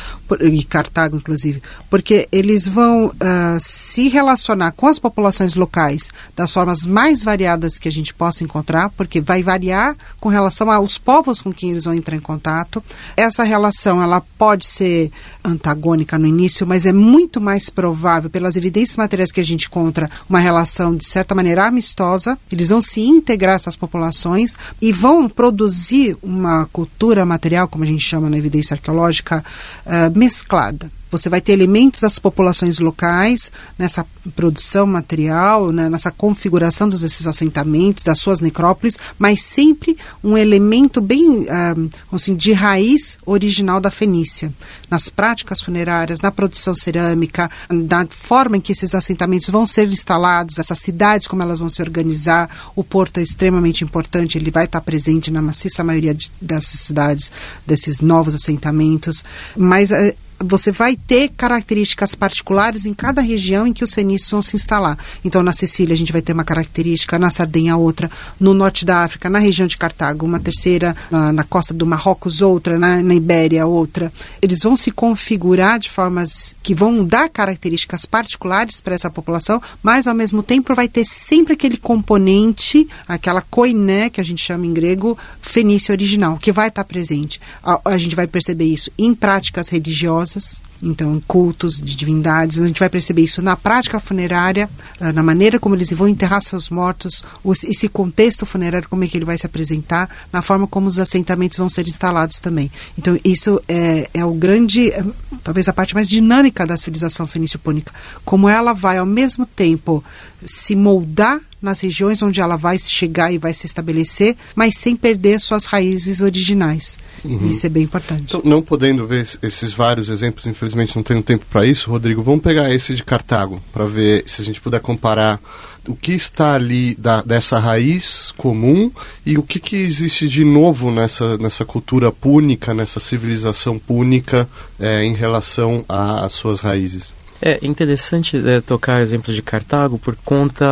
e Cartago, inclusive, porque eles vão uh, se relacionar com as populações locais das formas mais variadas que a gente possa encontrar, porque vai variar com relação aos povos com quem eles vão entrar em contato. Essa relação ela pode ser antagônica no início, mas é muito muito mais provável, pelas evidências materiais que a gente encontra, uma relação de certa maneira amistosa. Eles vão se integrar essas populações e vão produzir uma cultura material, como a gente chama na evidência arqueológica, uh, mesclada. Você vai ter elementos das populações locais nessa produção material, né, nessa configuração desses assentamentos, das suas necrópolis, mas sempre um elemento bem ah, assim, de raiz original da Fenícia. Nas práticas funerárias, na produção cerâmica, da forma em que esses assentamentos vão ser instalados, essas cidades, como elas vão se organizar. O porto é extremamente importante, ele vai estar presente na maciça maioria de, dessas cidades, desses novos assentamentos. Mas eh, você vai ter características particulares em cada região em que os fenícios vão se instalar. Então, na Sicília, a gente vai ter uma característica, na Sardenha, outra, no norte da África, na região de Cartago, uma terceira, na, na costa do Marrocos, outra, na, na Ibéria, outra. Eles vão se configurar de formas que vão dar características particulares para essa população, mas, ao mesmo tempo, vai ter sempre aquele componente, aquela koiné, que a gente chama em grego, fenício original, que vai estar presente. A, a gente vai perceber isso em práticas religiosas religiosas, então cultos de divindades. A gente vai perceber isso na prática funerária, ah, na maneira como eles vão enterrar seus mortos, esse contexto funerário, como é que ele vai se apresentar, na forma como os assentamentos vão ser instalados também. Então, isso é, é o grande, é, talvez a parte mais dinâmica da civilização fenício-púnica, como ela vai, ao mesmo tempo, se moldar nas regiões onde ela vai chegar e vai se estabelecer, mas sem perder suas raízes originais. Uhum. Isso é bem importante. Então, não podendo ver esses vários exemplos, infelizmente não tenho tempo para isso, Rodrigo, vamos pegar esse de Cartago para ver se a gente puder comparar o que está ali da, dessa raiz comum e o que, que existe de novo nessa, nessa cultura púnica, nessa civilização púnica é, em relação às suas raízes. É interessante é, tocar exemplos de Cartago por conta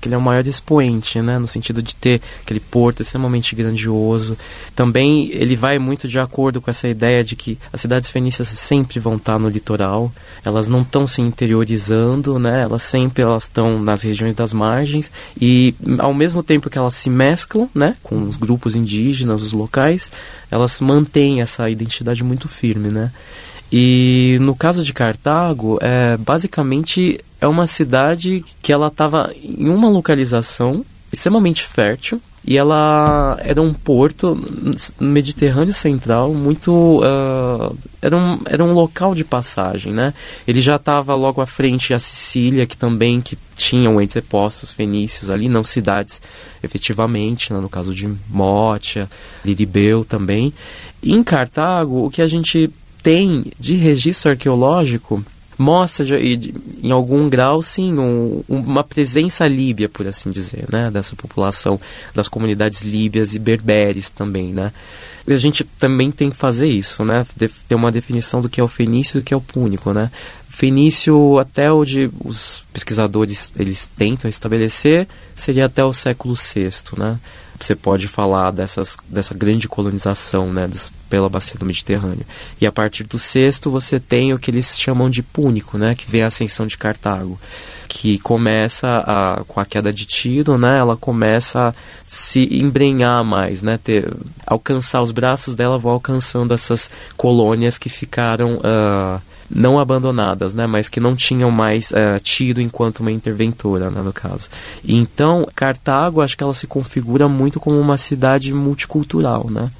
que ele é o maior expoente, né, no sentido de ter aquele porto extremamente grandioso. Também ele vai muito de acordo com essa ideia de que as cidades fenícias sempre vão estar no litoral, elas não estão se interiorizando, né, elas sempre elas estão nas regiões das margens e ao mesmo tempo que elas se mesclam, né, com os grupos indígenas, os locais, elas mantêm essa identidade muito firme, né. E no caso de Cartago, é, basicamente é uma cidade que ela estava em uma localização extremamente fértil e ela era um porto Mediterrâneo Central muito uh, era, um, era um local de passagem né? Ele já estava logo à frente a Sicília que também que tinham entrepostos fenícios ali não cidades efetivamente né, no caso de Mótia Liribeu também. E em Cartago o que a gente tem de registro arqueológico mostra em algum grau sim um, uma presença líbia por assim dizer né dessa população das comunidades líbias e berberes também né. A gente também tem que fazer isso né ter uma definição do que é o fenício e do que é o púnico né. Fenício até onde os pesquisadores eles tentam estabelecer seria até o século VI né você pode falar dessas, dessa grande colonização né, dos, pela bacia do Mediterrâneo. E a partir do sexto você tem o que eles chamam de púnico, né, que vem a ascensão de Cartago, que começa a, com a queda de Tiro, né, ela começa a se embrenhar mais, né, ter, alcançar os braços dela vão alcançando essas colônias que ficaram uh, não abandonadas, né, mas que não tinham mais uh, tido enquanto uma interventora, né, no caso. Então, Cartago, acho que ela se configura muito como uma cidade multicultural, né?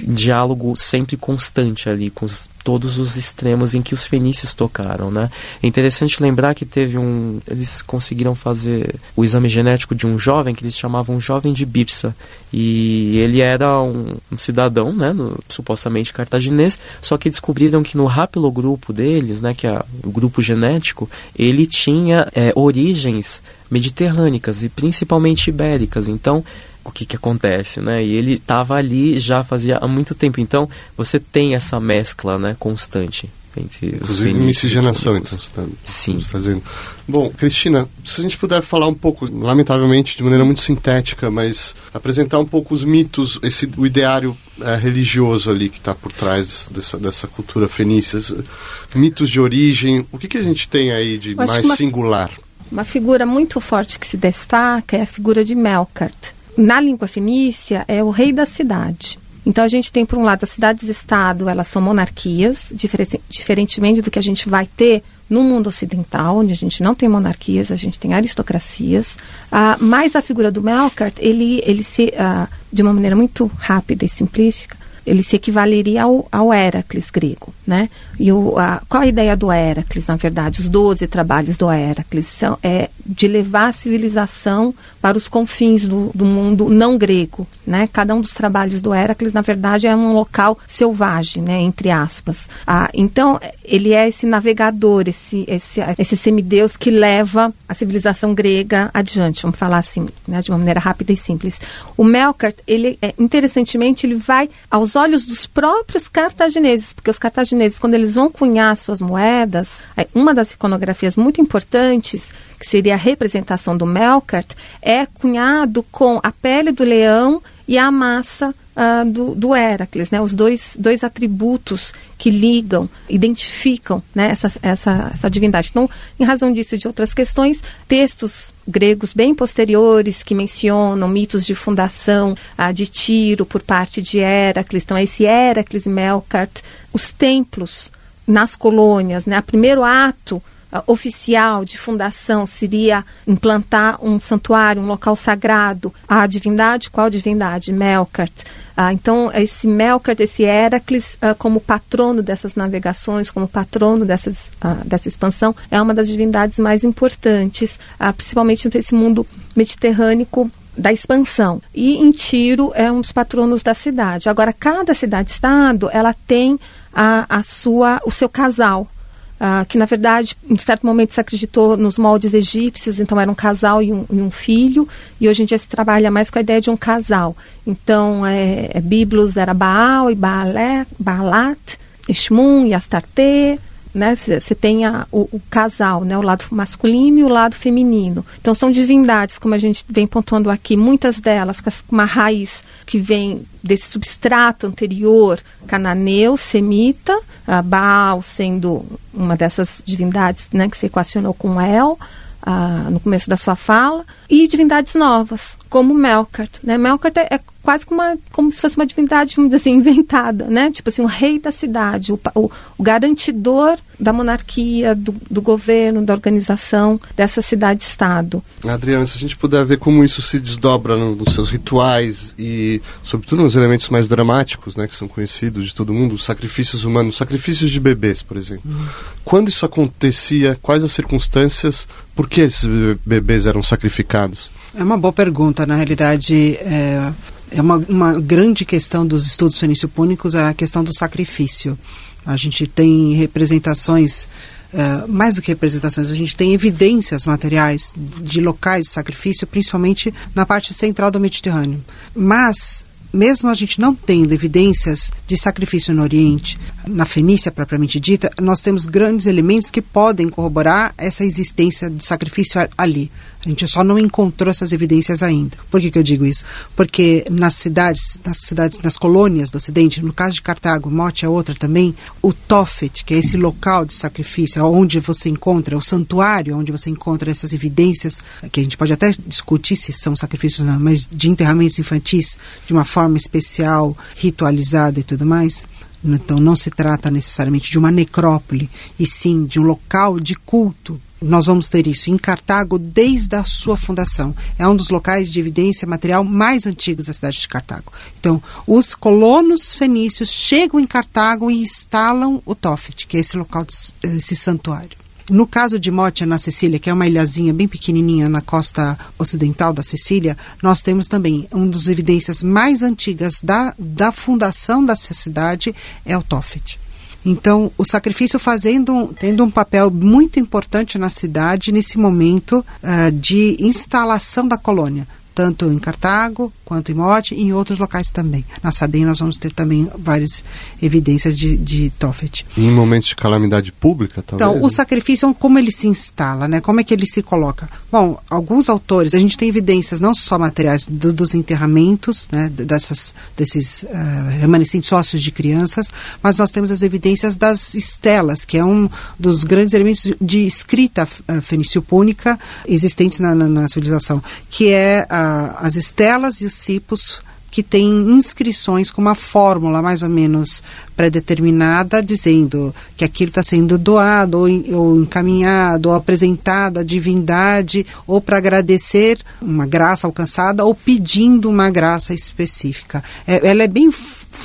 Diálogo sempre constante ali com os, todos os extremos em que os fenícios tocaram, né? É interessante lembrar que teve um, eles conseguiram fazer o exame genético de um jovem que eles chamavam jovem de Bipsa e ele era um, um cidadão, né, no, supostamente cartaginês, só que descobriram que no haplogrupo deles, né, que é o grupo genético, ele tinha é, origens mediterrânicas e principalmente ibéricas. Então o que, que acontece, né? E ele estava ali já fazia há muito tempo. Então, você tem essa mescla, né, constante entre Inclusive miscigenação, então, você está, Sim. Você tá dizendo. Bom, Cristina, se a gente puder falar um pouco, lamentavelmente, de maneira muito sintética, mas apresentar um pouco os mitos, esse, o ideário é, religioso ali que está por trás dessa, dessa cultura fenícia, mitos de origem, o que, que a gente tem aí de mais uma, singular? Uma figura muito forte que se destaca é a figura de Melkart na língua fenícia é o rei da cidade. Então a gente tem, por um lado, as cidades-estado, elas são monarquias, diferentemente do que a gente vai ter no mundo ocidental, onde a gente não tem monarquias, a gente tem aristocracias. Uh, mas a figura do Melkart, ele, ele se, uh, de uma maneira muito rápida e simplística, ele se equivaleria ao, ao Heracles grego, né? E o, a, qual a ideia do Heracles, na verdade? Os doze trabalhos do Heracles são é de levar a civilização para os confins do, do mundo não grego, né? Cada um dos trabalhos do Heracles, na verdade, é um local selvagem, né? Entre aspas. Ah, então, ele é esse navegador, esse, esse, esse semideus que leva a civilização grega adiante, vamos falar assim, né? De uma maneira rápida e simples. O Melkart, ele, é, interessantemente, ele vai aos olhos dos próprios cartagineses, porque os cartagineses, quando eles vão cunhar suas moedas, uma das iconografias muito importantes, que seria a representação do Melkart, é cunhado com a pele do leão e a massa uh, do, do né? os dois, dois atributos que ligam, identificam né? essa, essa, essa divindade. Então, em razão disso e de outras questões, textos gregos bem posteriores que mencionam mitos de fundação uh, de Tiro por parte de Heracles, então esse Heracles e Melkart, os templos nas colônias, né? o primeiro ato uh, oficial de fundação seria implantar um santuário, um local sagrado à divindade. Qual divindade? Melkart. Uh, então, esse Melkart, esse Heracles, uh, como patrono dessas navegações, como patrono dessas, dessa expansão, é uma das divindades mais importantes, principalmente nesse mundo mediterrâneo da expansão. E em Tiro é um dos patronos da cidade. Agora, cada cidade-estado, ela tem a, a sua, o seu casal uh, que na verdade em certo momento se acreditou nos moldes egípcios, então era um casal e um, e um, filho, e hoje em dia se trabalha mais com a ideia de um casal. Então, é, é Biblos era Baal e Baalat, Ishmun e Astarte, né? Você tem a, o, o, casal, né? O lado masculino e o lado feminino. Então são divindades, como a gente vem pontuando aqui, muitas delas com uma raiz que vem desse substrato anterior cananeu, semita, Baal sendo uma dessas divindades, né? Que se equacionou com El. Uh, no começo da sua fala, e divindades novas, como Melkart. Né? Melkart é, é quase como, uma, como se fosse uma divindade, vamos dizer assim, inventada, né? Tipo assim, o rei da cidade, o, o, o garantidor da monarquia, do, do, governo, da organização dessa cidade-estado. Adriana, se a gente puder ver como isso se desdobra no, nos seus rituais e, sobretudo, nos elementos mais dramáticos, né, que são conhecidos de todo mundo, os sacrifícios humanos, sacrifícios de bebês, por exemplo. Uhum. Quando isso acontecia, quais as circunstâncias, por que esses bebês eram sacrificados? É uma boa pergunta, na realidade. É, é uma, uma grande questão dos estudos fenício-púnicos a questão do sacrifício. A gente tem representações, uh, mais do que representações, a gente tem evidências materiais de locais de sacrifício, principalmente na parte central do Mediterrâneo. Mas mesmo a gente não tendo evidências de sacrifício no Oriente, na Fenícia propriamente dita, nós temos grandes elementos que podem corroborar essa existência de sacrifício ali. A gente só não encontrou essas evidências ainda. Por que, que eu digo isso? Porque nas cidades, nas cidades, nas colônias do Ocidente, no caso de Cartago, Mote é outra também, o Tofet, que é esse local de sacrifício, onde você encontra, o santuário onde você encontra essas evidências, que a gente pode até discutir se são sacrifícios ou não, mas de enterramentos infantis, de uma forma especial, ritualizada e tudo mais. Então não se trata necessariamente de uma necrópole, e sim de um local de culto nós vamos ter isso em Cartago desde a sua fundação. É um dos locais de evidência material mais antigos da cidade de Cartago. Então, os colonos fenícios chegam em Cartago e instalam o Tofet, que é esse local, esse santuário. No caso de Motia, na Sicília, que é uma ilhazinha bem pequenininha na costa ocidental da Sicília, nós temos também uma das evidências mais antigas da, da fundação dessa cidade é o Tofet. Então, o sacrifício fazendo, tendo um papel muito importante na cidade nesse momento uh, de instalação da colônia tanto em Cartago quanto em Mote e em outros locais também. Na Sardenha nós vamos ter também várias evidências de, de Tofet. Em momentos de calamidade pública, talvez? Então, o sacrifício, como ele se instala, né? como é que ele se coloca? Bom, alguns autores, a gente tem evidências não só materiais do, dos enterramentos, né? dessas, desses uh, remanescentes ósseos de crianças, mas nós temos as evidências das estelas, que é um dos grandes elementos de escrita uh, fenício-púnica existentes na, na, na, civilização, que é as estelas e os cipos que tem inscrições com uma fórmula mais ou menos pré-determinada, dizendo que aquilo está sendo doado ou, ou encaminhado ou apresentado à divindade ou para agradecer uma graça alcançada ou pedindo uma graça específica. É, ela é bem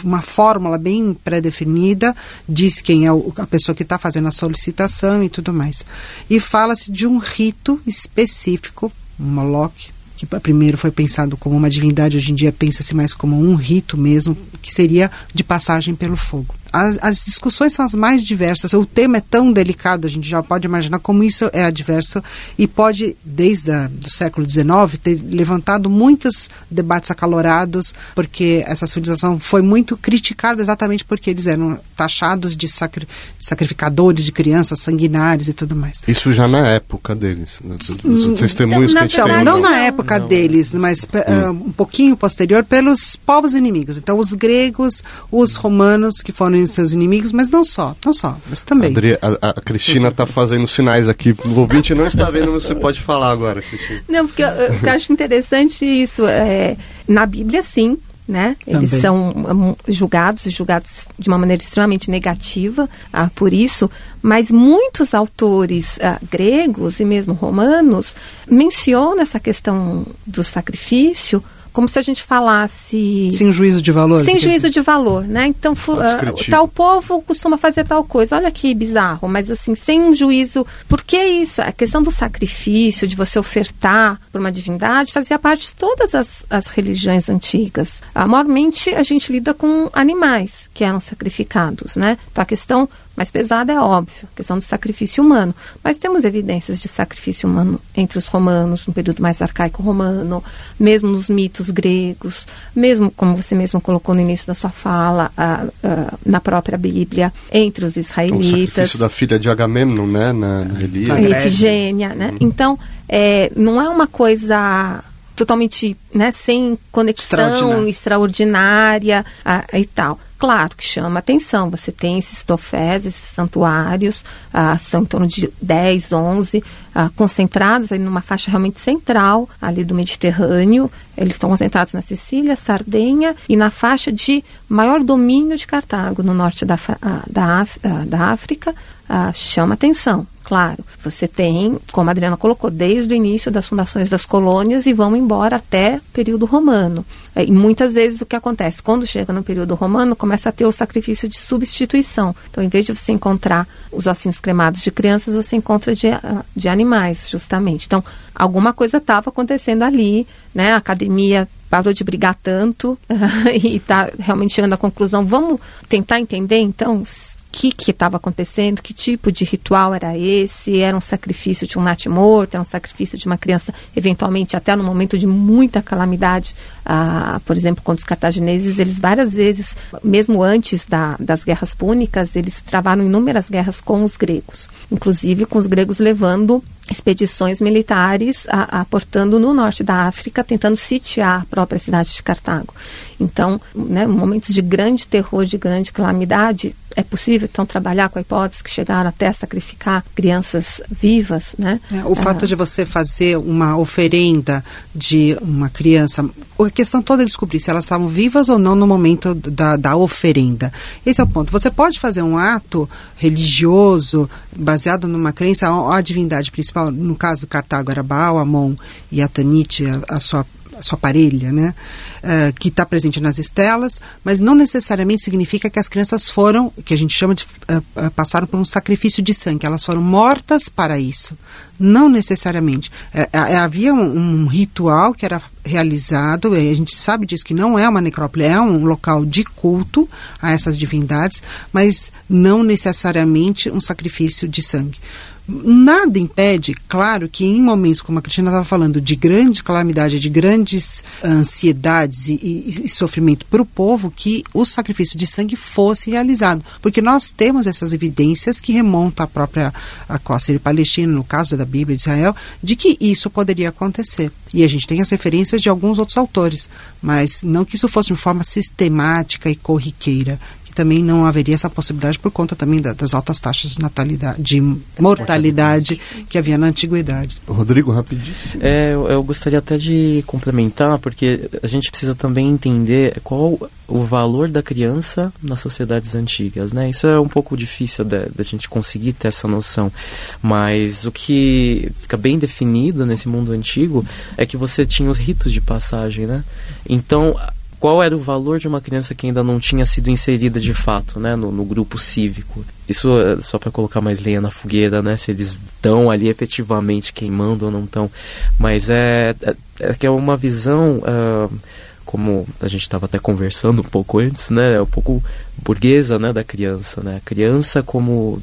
uma fórmula bem pré-definida, diz quem é o, a pessoa que está fazendo a solicitação e tudo mais. E fala-se de um rito específico, um Moloch, que primeiro foi pensado como uma divindade, hoje em dia pensa-se mais como um rito mesmo, que seria de passagem pelo fogo as, as, discussões são as mais diversas. O tema é tão delicado, a gente já pode imaginar como isso é adverso e pode, desde o século XIX, ter levantado muitos debates acalorados, porque essa civilização foi muito criticada exatamente porque eles eram taxados de sacri sacrificadores de crianças, sanguinários e tudo mais. Isso já na época deles, né? Hum, os testemunhos não, que a gente não, tem. Não na época não. deles, mas uh, um pouquinho posterior, pelos povos inimigos. Então, os gregos, os romanos, que foram seus inimigos, mas não só, não só, mas também. Adri, a, a, Cristina está fazendo sinais aqui. O ouvinte não está vendo, mas você pode falar agora, Cristina. Não, porque eu, eu acho interessante isso. É, na Bíblia, sim, né? Eles Também. são um, julgados e julgados de uma maneira extremamente negativa ah, por isso, mas muitos autores ah, gregos e mesmo romanos mencionam essa questão do sacrifício como se a gente falasse. Sem juízo de valor? Sem juízo dizer. de valor, né? Então, uh, tal povo costuma fazer tal coisa. Olha que bizarro, mas assim, sem um juízo. Por que isso? A questão do sacrifício, de você ofertar por uma divindade, fazia parte de todas as, as religiões antigas. A maiormente a gente lida com animais que eram sacrificados, né? Então a questão mais pesada é óbvio, a questão do sacrifício humano. Mas temos evidências de sacrifício humano entre os romanos, no período mais arcaico romano, mesmo nos mitos gregos, mesmo, como você mesmo colocou no início da sua fala, na própria Bíblia, entre os israelitas. O sacrifício da filha de Agamemnon, né, na, na Efigênia, né? Uhum. Então, é, não é uma coisa totalmente né, sem conexão extraordinária e tal. Claro que chama atenção. Você tem esses tofés, esses santuários, ah, são em torno de 10, 11, ah, concentrados aí numa faixa realmente central ali do Mediterrâneo. Eles estão concentrados na Sicília, Sardenha e na faixa de maior domínio de Cartago, no norte da, ah, da, da África. Ah, chama atenção. Claro, você tem, como a Adriana colocou, desde o início das fundações das colônias e vão embora até período romano. É, e muitas vezes o que acontece? Quando chega no período romano, começa a ter o sacrifício de substituição. Então, em vez de você encontrar os ossinhos cremados de crianças, você encontra de, ah, de animais, justamente. Então, alguma coisa estava acontecendo ali, né? A academia parou de brigar tanto e está realmente chegando à conclusão. Vamos tentar entender, então, que estava acontecendo, que tipo de ritual era esse, era um sacrifício de um nat morto, era um sacrifício de uma criança, eventualmente até no momento de muita calamidade, ah, por exemplo, contra os cartagineses, eles várias vezes, mesmo antes da, das guerras púnicas, eles travaram inúmeras guerras com os gregos, inclusive com os gregos levando expedições militares aportando no norte da África, tentando sitiar a própria cidade de Cartago. Então, né, momentos de grande terror, de grande calamidade, é possível então trabalhar com a hipótese que chegaram até a sacrificar crianças vivas, né? É, o fato ah. de você fazer uma oferenda de uma criança, a questão toda é descobrir se elas estavam vivas ou não no momento da, da oferenda. Esse é o ponto. Você pode fazer um ato religioso baseado numa crença, a, a divindade principal, no caso Cartago era Baal, Amon e Atanite, a, a sua sua parelha, né? Uh, que está presente nas estelas, mas não necessariamente significa que as crianças foram, que a gente chama de uh, passaram por um sacrifício de sangue, elas foram mortas para isso. Não necessariamente. havia um, um, ritual que era realizado, a gente sabe disso que não é uma necrópole, é um local de culto a essas divindades, mas não necessariamente um sacrifício de sangue. Nada impede, claro, que em momentos, como a Cristina estava falando, de grande calamidade, de grandes ansiedades e, e, e sofrimento para o povo, que o sacrifício de sangue fosse realizado. Porque nós temos essas evidências que remontam à própria a costa de Palestina, no caso da Bíblia de Israel, de que isso poderia acontecer. E a gente tem as referências de alguns outros autores, mas não que isso fosse de forma sistemática e corriqueira também não haveria essa possibilidade por conta também da, das altas taxas de natalidade, de mortalidade que havia na antiguidade. Rodrigo, rapidíssimo. É, eu, eu gostaria até de complementar, porque a gente precisa também entender qual o valor da criança nas sociedades antigas, né? Isso é um pouco difícil da gente conseguir ter essa noção, mas o que fica bem definido nesse mundo antigo é que você tinha os ritos de passagem, né? Então, qual era o valor de uma criança que ainda não tinha sido inserida de fato, né, no, no grupo cívico? Isso é só para colocar mais lenha na fogueira, né? Se eles estão ali efetivamente queimando ou não estão, mas é, é, é que é uma visão uh, como a gente estava até conversando um pouco antes, né, é um pouco burguesa, né, da criança, né? A criança como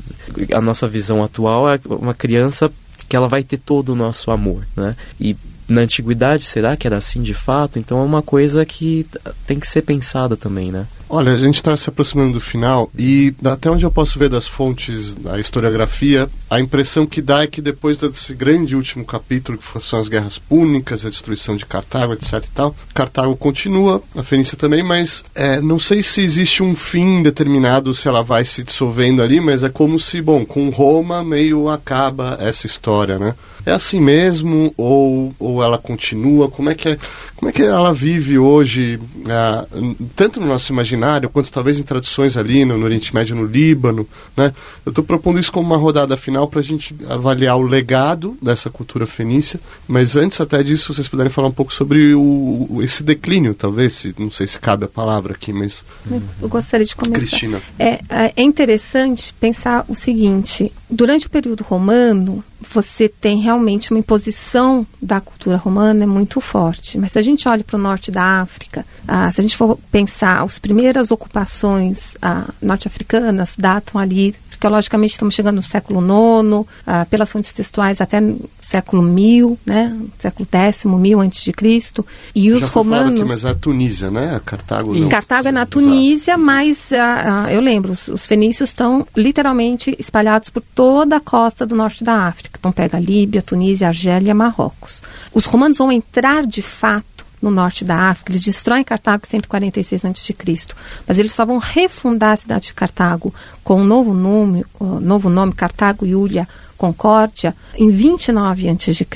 a nossa visão atual é uma criança que ela vai ter todo o nosso amor, né? E na antiguidade, será que era assim de fato? Então é uma coisa que tem que ser pensada também, né? Olha, a gente está se aproximando do final e até onde eu posso ver das fontes da historiografia, a impressão que dá é que depois desse grande último capítulo, que são as guerras púnicas, a destruição de Cartago, etc e tal, Cartago continua, a Fenícia também, mas é, não sei se existe um fim determinado, se ela vai se dissolvendo ali, mas é como se, bom, com Roma meio acaba essa história, né? É assim mesmo ou, ou ela continua? Como é que é, como é que ela vive hoje, é, tanto no nosso imaginário quanto talvez em tradições ali no, no Oriente Médio, no Líbano, né? Eu estou propondo isso como uma rodada final para a gente avaliar o legado dessa cultura fenícia, mas antes até disso vocês puderem falar um pouco sobre o, esse declínio, talvez, não sei se cabe a palavra aqui, mas eu gostaria de começar. Cristina. É, é interessante pensar o seguinte: durante o período romano você tem realmente uma imposição da cultura romana muito forte. Mas se a gente olha para o norte da África, ah, se a gente for pensar, as primeiras ocupações ah, norte-africanas datam ali arqueologicamente estamos chegando no século IX, ah, pelas fontes textuais até século mil, né, século X, mil antes de Cristo, e os Já romanos. Aqui, mas a Tunísia, né? A Cartago. Não. Cartago é na Tunísia, mas uh, uh, eu lembro, os, os, fenícios estão literalmente espalhados por toda a costa do norte da África. Então pega Líbia, Tunísia, Argélia, Marrocos. Os romanos vão entrar de fato no norte da África. Eles destroem Cartago em 146 a.C., mas eles só vão refundar a cidade de Cartago com um novo nome, um novo nome Cartago Iulia Concórdia, em 29 a.C.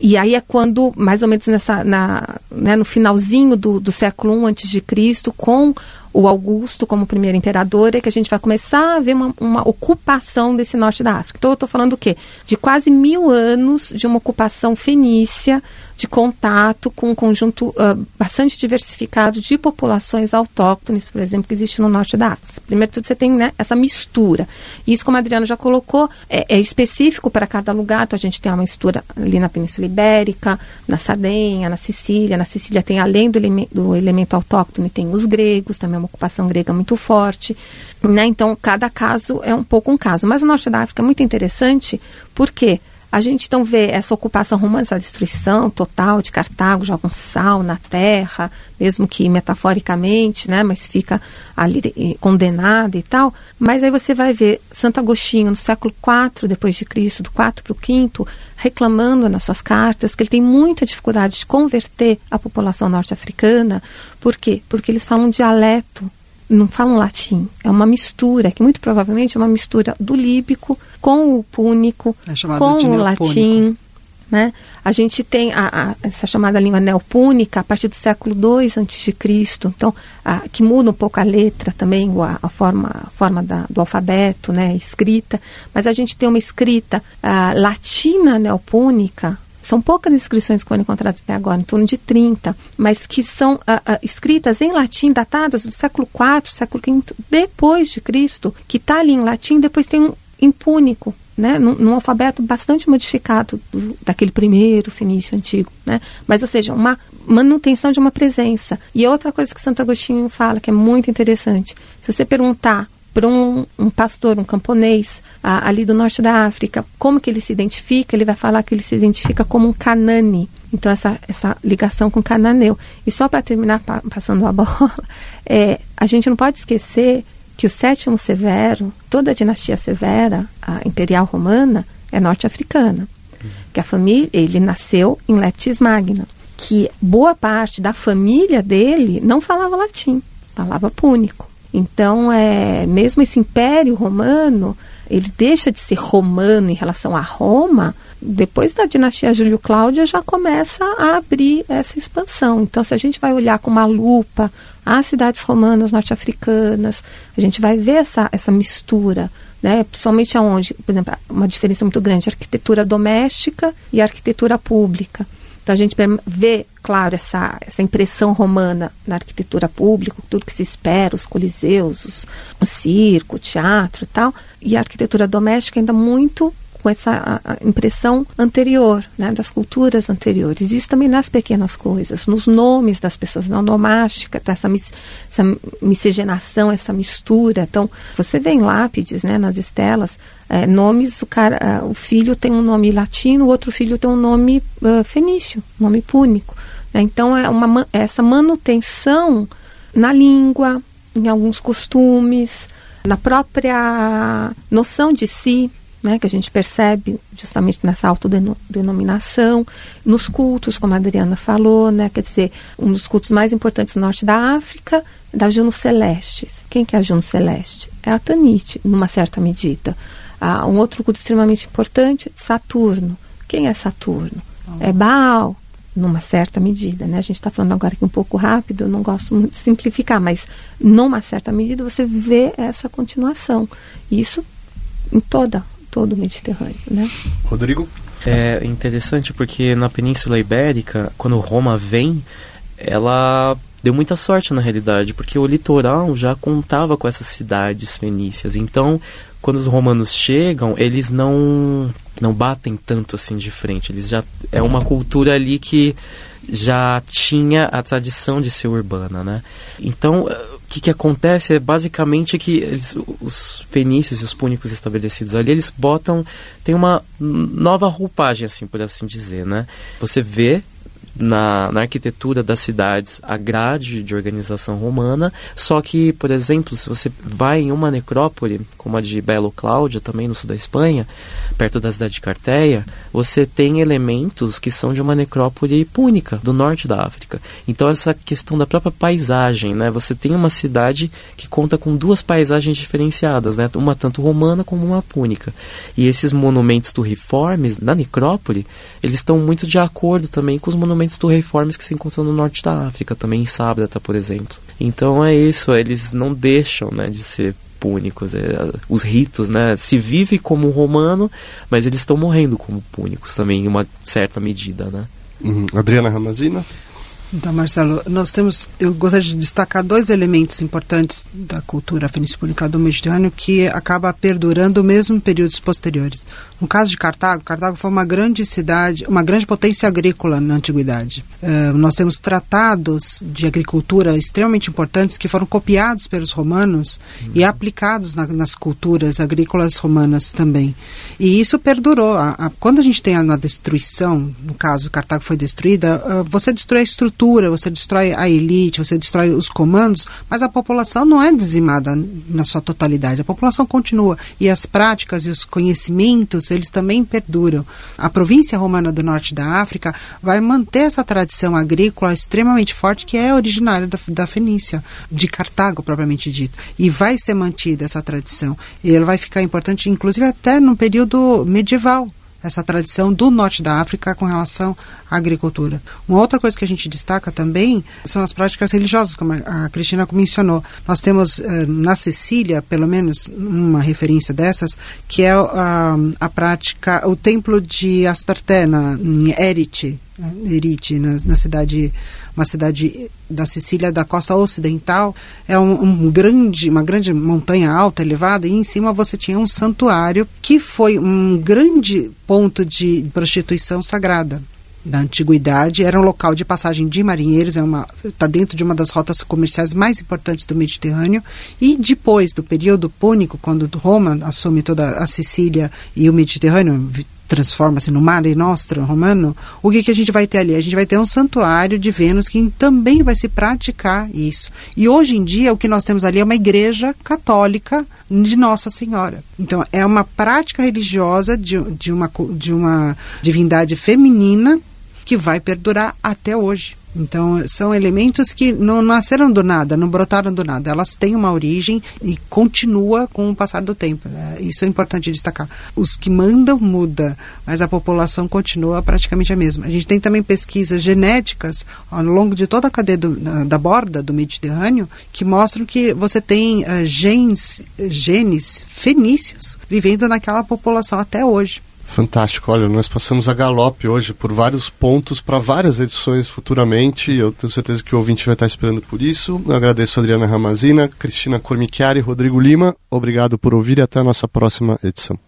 E aí é quando, mais ou menos nessa, na, né, no finalzinho do, do século I a.C., com o Augusto como primeiro imperador, é que a gente vai começar a ver uma, uma ocupação desse norte da África. Então, eu estou falando o quê? De quase mil anos de uma ocupação fenícia, de contato com um conjunto uh, bastante diversificado de populações autóctones, por exemplo, que existe no norte da África. Primeiro tudo, você tem né, essa mistura. Isso, como a Adriana já colocou, é, é específico para cada lugar. Então, a gente tem uma mistura ali na Península Ibérica, na Sardenha, na Sicília. Na Sicília tem, além do, eleme do elemento autóctone, tem os gregos, também é uma ocupação grega muito forte. Né? Então, cada caso é um pouco um caso. Mas o norte da África é muito interessante, porque a gente então vê essa ocupação romana, essa destruição total de Cartago, joga um sal na terra, mesmo que metaforicamente, né, mas fica ali condenada e tal. Mas aí você vai ver Santo Agostinho no século IV depois de Cristo, do 4 para o 5, reclamando nas suas cartas que ele tem muita dificuldade de converter a população norte-africana. Por quê? Porque eles falam um dialeto não falam latim, é uma mistura, que muito provavelmente é uma mistura do líbico com o púnico, é com o latim. Né? A gente tem a, a, essa chamada língua neopúnica a partir do século II a.C., então, a, que muda um pouco a letra também, a, a forma, forma da, do alfabeto, né, escrita, mas a gente tem uma escrita latina neopúnica são poucas inscrições que foram encontradas até agora, em torno de 30, mas que são uh, uh, escritas em latim, datadas do século IV, século V depois de Cristo, que está ali em latim, depois tem um impúnico, né, num, num, alfabeto bastante modificado do, daquele primeiro fenício antigo, né? Mas, ou seja, uma manutenção de uma presença. E outra coisa que Santo Agostinho fala, que é muito interessante, se você perguntar para um, um, pastor, um camponês a, ali do norte da África, como que ele se identifica? Ele vai falar que ele se identifica como um canane. Então, essa, essa ligação com cananeu. E só para terminar pa, passando a bola, é, a gente não pode esquecer que o sétimo Severo, toda a dinastia Severa, a imperial romana, é norte-africana. Que a família, ele nasceu em Leptis Magna. Que boa parte da família dele não falava latim, falava púnico. Então, é, mesmo esse Império Romano, ele deixa de ser romano em relação a Roma, depois da dinastia Júlio Cláudia já começa a abrir essa expansão. Então, se a gente vai olhar com uma lupa as cidades romanas norte-africanas, a gente vai ver essa, essa mistura, né? principalmente aonde, por exemplo, uma diferença muito grande, arquitetura doméstica e arquitetura pública. Então a gente vê, claro, essa, essa impressão romana na arquitetura pública, tudo que se espera, os coliseus, os, o circo, o teatro e tal, e a arquitetura doméstica ainda muito com essa impressão anterior, né, das culturas anteriores. Isso também nas pequenas coisas, nos nomes das pessoas, na onomástica, tá, essa, mis, essa miscigenação, essa mistura. Então, você vê em lápides, né, nas estelas, é, nomes, o, cara, o filho tem um nome latino, o outro filho tem um nome uh, fenício, nome púnico. Né? Então, é uma, essa manutenção na língua, em alguns costumes, na própria noção de si, né, que a gente percebe justamente nessa autodenominação, nos cultos, como a Adriana falou, né, quer dizer, um dos cultos mais importantes do norte da África, da Juno Celeste. Quem que é a Juno Celeste? É a Tanite, numa certa medida. Ah, um outro culto extremamente importante, Saturno. Quem é Saturno? É Baal, numa certa medida, né? A gente está falando agora aqui um pouco rápido, eu não gosto muito de simplificar, mas numa certa medida você vê essa continuação. Isso em toda todo o Mediterrâneo, né? Rodrigo? É interessante porque na Península Ibérica, quando Roma vem, ela deu muita sorte na realidade, porque o litoral já contava com essas cidades fenícias. Então, quando os romanos chegam, eles não não batem tanto assim de frente. Eles já é uma cultura ali que já tinha a tradição de ser urbana, né? Então, que, que acontece é basicamente que eles, os fenícios e os púnicos estabelecidos ali, eles botam, tem uma nova roupagem, assim, por assim dizer, né? Você vê na, na, arquitetura das cidades a grade de organização romana, só que, por exemplo, se você vai em uma necrópole, como a de Belo Cláudia, também no sul da Espanha, perto da cidade de Carteia, você tem elementos que são de uma necrópole púnica, do norte da África. Então, essa questão da própria paisagem, né? Você tem uma cidade que conta com duas paisagens diferenciadas, né? Uma tanto romana como uma púnica. E esses monumentos turriformes, na necrópole, eles estão muito de acordo também com os monumentos turriformes que se encontram no norte da África, também em Sábrata, por exemplo. Então é isso, eles não deixam né, de ser púnicos. É, os ritos, né? Se vive como romano, mas eles estão morrendo como púnicos também, em uma certa medida, né? Uhum. Adriana Ramazina? Então, Marcelo, nós temos, eu gostaria de destacar dois elementos importantes da cultura fenício-púnica do Mediterrâneo que acaba perdurando mesmo em períodos posteriores. No caso de Cartago, Cartago foi uma grande cidade, uma grande potência agrícola na antiguidade. Uh, nós temos tratados de agricultura extremamente importantes que foram copiados pelos romanos uhum. e aplicados na, nas culturas agrícolas romanas também. E isso perdurou. A, a, quando a gente tem a, a destruição, no caso Cartago foi destruída, uh, você destrói a estrutura, você destrói a elite, você destrói os comandos, mas a população não é dizimada na sua totalidade. A população continua e as práticas e os conhecimentos eles também perduram. A província romana do norte da África vai manter essa tradição agrícola extremamente forte que é originária da, da Fenícia, de Cartago propriamente dito, e vai ser mantida essa tradição. E ela vai ficar importante, inclusive até no período medieval essa tradição do norte da África com relação à agricultura. Uma outra coisa que a gente destaca também são as práticas religiosas, como a Cristina mencionou. Nós temos eh, na Sicília, pelo menos uma referência dessas, que é a, a prática, o templo de Astarte, na, em Erite, Erite, na, na cidade uma cidade da Sicília da costa ocidental, é um, um, grande, uma grande montanha alta, elevada, e em cima você tinha um santuário que foi um grande ponto de prostituição sagrada. Da antiguidade, era um local de passagem de marinheiros, é uma está dentro de uma das rotas comerciais mais importantes do Mediterrâneo e depois do período púnico, quando Roma assume toda a Sicília e o Mediterrâneo, transforma-se no Mare Nostrum romano, o que, que a gente vai ter ali? A gente vai ter um santuário de Vênus que também vai se praticar isso. E hoje em dia o que nós temos ali é uma igreja católica de Nossa Senhora. Então é uma prática religiosa de, de, uma, de uma divindade feminina que vai perdurar até hoje. Então, são elementos que não nasceram do nada, não brotaram do nada. Elas têm uma origem e continua com o passar do tempo. É, isso é importante destacar. Os que mandam muda, mas a população continua praticamente a mesma. A gente tem também pesquisas genéticas ao longo de toda a cadeia do, da borda do Mediterrâneo que mostram que você tem uh, genes, genes fenícios vivendo naquela população até hoje. Fantástico. Olha, nós passamos a galope hoje por vários pontos para várias edições futuramente. Eu tenho certeza que o ouvinte vai estar esperando por isso. Eu agradeço a Adriana Ramazina, Cristina Cormichiari Rodrigo Lima. Obrigado por ouvir e até a nossa próxima edição.